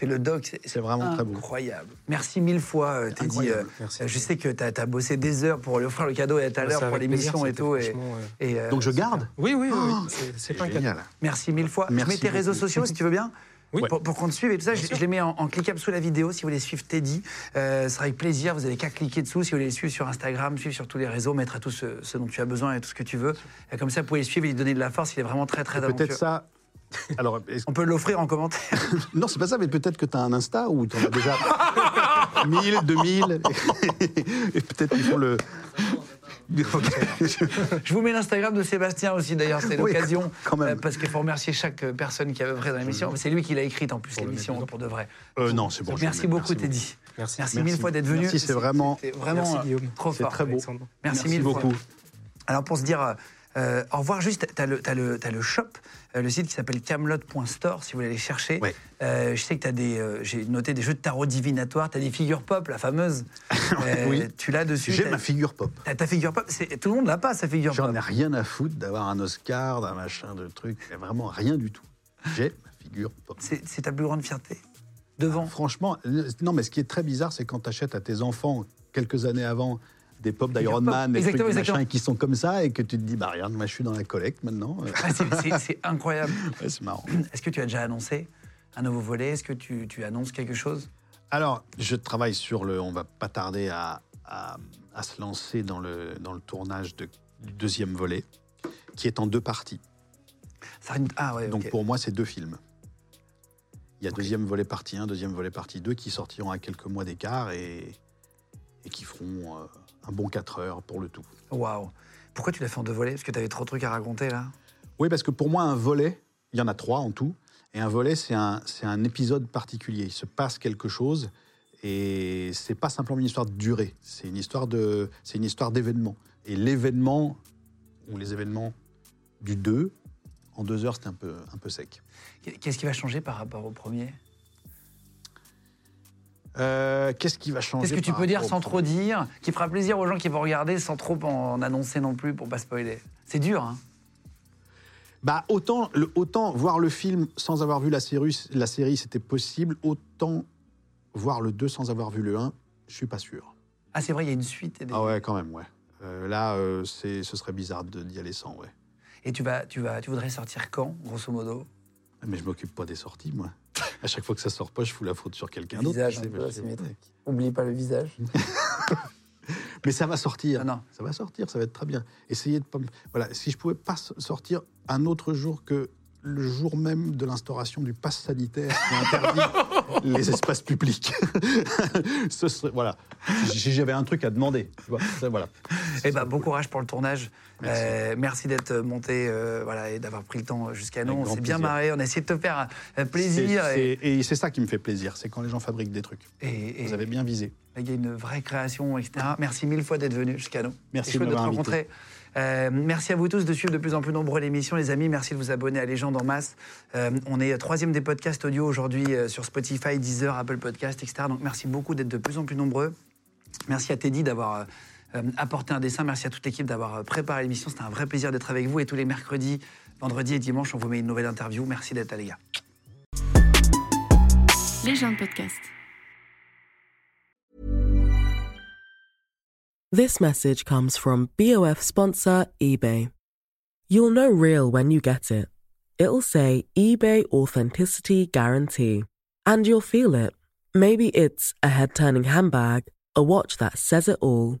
Speaker 1: C'est le doc, c'est
Speaker 4: vraiment
Speaker 1: incroyable. Merci mille fois, euh, Teddy. Euh,
Speaker 5: Merci.
Speaker 1: Je sais que tu as, bossé des heures pour lui <laughs> offrir le cadeau et à tout à
Speaker 5: Bah,
Speaker 1: l'heure pour l'émission et tout. Et,
Speaker 5: euh,
Speaker 1: et, euh,
Speaker 4: Donc je garde
Speaker 5: Oui, oui, oui. oui.
Speaker 4: Oh,
Speaker 5: C'est- pas un cadeau.
Speaker 4: génial.
Speaker 1: Merci mille fois.
Speaker 4: Merci
Speaker 1: je mets tes réseaux
Speaker 4: beaucoup.
Speaker 1: sociaux si tu veux bien.
Speaker 5: Oui.
Speaker 1: Pour, pour qu'on te suive et tout ça, je, les mets en, en cliquable sous la vidéo si vous voulez suivre Teddy. Euh, ce sera avec plaisir. Vous avez qu'à cliquer dessous si vous voulez les suivre sur Instagram, suivre sur tous les réseaux, mettre à tout ce, ce dont tu as besoin et tout ce que tu veux. Et comme ça, vous pouvez les suivre et lui donner de la force. Il est vraiment très très
Speaker 4: Peut-être ça. Alors,
Speaker 1: On peut l'offrir en commentaire. <laughs>
Speaker 4: non, c'est pas ça, mais peut-être que tu as un Insta où tu en as déjà <laughs> 1000, 2000. <laughs> Et peut-être qu'ils font le.
Speaker 1: Je vous mets l'Instagram de Sébastien aussi, d'ailleurs, c'est
Speaker 4: Oui,
Speaker 1: l'occasion.
Speaker 4: quand même.
Speaker 1: euh, parce qu'il faut remercier chaque personne qui a œuvré dans l'émission. C'est lui qui l'a écrite en plus, l'émission, pour de vrai.
Speaker 4: Euh, non, c'est bon.
Speaker 1: Merci beaucoup, Teddy.
Speaker 5: Merci.
Speaker 1: Merci,
Speaker 4: Merci.
Speaker 1: mille fois d'être venu.
Speaker 4: Merci, c'est vraiment-
Speaker 1: vraiment
Speaker 5: Merci,
Speaker 1: euh,
Speaker 5: Guillaume.
Speaker 1: trop
Speaker 4: C'est
Speaker 1: fort.
Speaker 4: très beau.
Speaker 1: Merci mille
Speaker 4: beaucoup.
Speaker 1: fois. Alors, pour se dire euh, au revoir, juste, tu as, le, shop, euh, le site qui s'appelle camelot.store, si vous voulez aller chercher.
Speaker 4: Ouais.
Speaker 1: Euh, je sais que tu as des. euh, J'ai noté des jeux de tarot divinatoires, tu as des figures pop, la fameuse. <laughs>
Speaker 4: Oui.
Speaker 1: Tu l'as dessus.
Speaker 4: J'ai ma figure pop.
Speaker 1: t'as ta figure pop. Tout le monde l'a pas, sa figure
Speaker 4: J'en
Speaker 1: pop.
Speaker 4: ai rien à foutre d'avoir un Oscar, d'un machin, de truc. Vraiment rien du tout. J'ai ma figure pop.
Speaker 1: C'est ta plus grande fierté. Devant.
Speaker 4: Franchement, non, mais ce qui est très bizarre, c'est quand tu achètes à tes enfants, quelques années avant, des pop
Speaker 1: Figure
Speaker 4: d'Iron. Man, des trucs
Speaker 1: exactement.
Speaker 4: machin, qui sont comme ça, et que tu te dis, bah regarde, moi je suis dans la collecte maintenant.
Speaker 1: Ah, c'est- incroyable. <laughs>
Speaker 4: ouais, c'est marrant.
Speaker 1: Est-ce que tu as déjà annoncé un nouveau volet? Est-ce que tu, tu annonces quelque chose?
Speaker 4: Alors, je travaille sur le. On va pas tarder à, à- à se lancer dans le, dans le tournage de- du deuxième volet, qui est en deux parties.
Speaker 1: Ça Ah ouais,
Speaker 4: Donc pour moi, c'est deux films. Il y a deuxième volet partie 1, deuxième volet partie 2 qui sortiront à quelques mois d'écart et, et qui feront euh, un bon 4 heures pour le tout.
Speaker 1: Waouh. Pourquoi tu l'as fait en deux volets? Parce que tu avais trop de trucs à raconter là
Speaker 4: Oui, parce que pour moi, un volet, il y en a trois en tout, et un volet, c'est un, un épisode particulier. Il se passe quelque chose et c'est pas simplement une histoire de durée, c'est une histoire de, c'est une histoire d'événement. Et l'événement, ou les événements du 2, en deux heures, c'était un peu, un peu sec.
Speaker 1: Qu'est-ce qui va changer par rapport au premier?
Speaker 4: Euh, Qu'est-ce qui va changer
Speaker 1: Qu'est-ce que tu peux dire sans trop dire Qui fera plaisir aux gens qui vont regarder sans trop en annoncer non plus pour pas spoiler? C'est dur, hein
Speaker 4: Bah autant, le- autant voir le film sans avoir vu la série, la série c'était possible, autant voir le 2 sans avoir vu le 1, je suis pas sûr.
Speaker 1: Ah, c'est vrai, il y a une suite. Et, des-
Speaker 4: Ah ouais, quand même, ouais. Euh, là, euh, c'est, ce serait bizarre de- d'y aller sans, ouais.
Speaker 1: et tu, vas, tu, vas, tu voudrais sortir quand, grosso modo?
Speaker 4: Mais je m'occupe pas des sorties, moi. À chaque fois que ça sort pas, je fous la faute sur quelqu'un d'autre.
Speaker 1: visage, un peu asymétrique. Oublie pas le visage. <laughs>
Speaker 4: Mais ça va sortir.
Speaker 1: Ah non.
Speaker 4: Ça va sortir, ça va être très bien. Essayez de pas. Voilà, si je pouvais pas sortir un autre jour que le jour même de l'instauration du pass sanitaire qui interdit <laughs> les espaces publics. <laughs> Ce serait, voilà. Si j'avais un truc à demander, tu vois, ça, voilà.
Speaker 1: Eh ben, bon courage pour le tournage.
Speaker 4: Merci.
Speaker 1: Euh, merci d'être monté euh, voilà, et d'avoir pris le temps jusqu'à nous.
Speaker 4: Avec
Speaker 1: On s'est bien marré. On a essayé de te faire un
Speaker 4: C'est-
Speaker 1: plaisir. Et,
Speaker 4: c'est- Et c'est ça qui me fait plaisir, c'est quand les gens fabriquent des trucs.
Speaker 1: et- et-
Speaker 4: Vous avez bien visé.
Speaker 1: il y a une vraie création, etc. Merci mille fois d'être venu jusqu'à nous.
Speaker 4: Merci de
Speaker 1: de te rencontrer. Euh, merci à vous tous de suivre de plus en plus nombreux l'émission, les amis. Merci de vous abonner à Légende en masse. Euh, on est troisième des podcasts audio aujourd'hui euh, sur Spotify, Deezer, Apple Podcast, etc. Donc merci beaucoup d'être de plus en plus nombreux. Merci à Teddy d'avoir euh, apporté un dessin. Merci à toute l'équipe d'avoir euh, préparé l'émission. C'était un vrai plaisir d'être avec vous. Et tous les mercredis, vendredis et dimanches, on vous met une nouvelle interview. Merci d'être là, les gars.
Speaker 3: Légende podcast.
Speaker 6: This message comes from BOF sponsor eBay. You'll know real when you get it. It'll say eBay Authenticity Guarantee. And you'll feel it. Maybe it's a head turning handbag, a watch that says it all,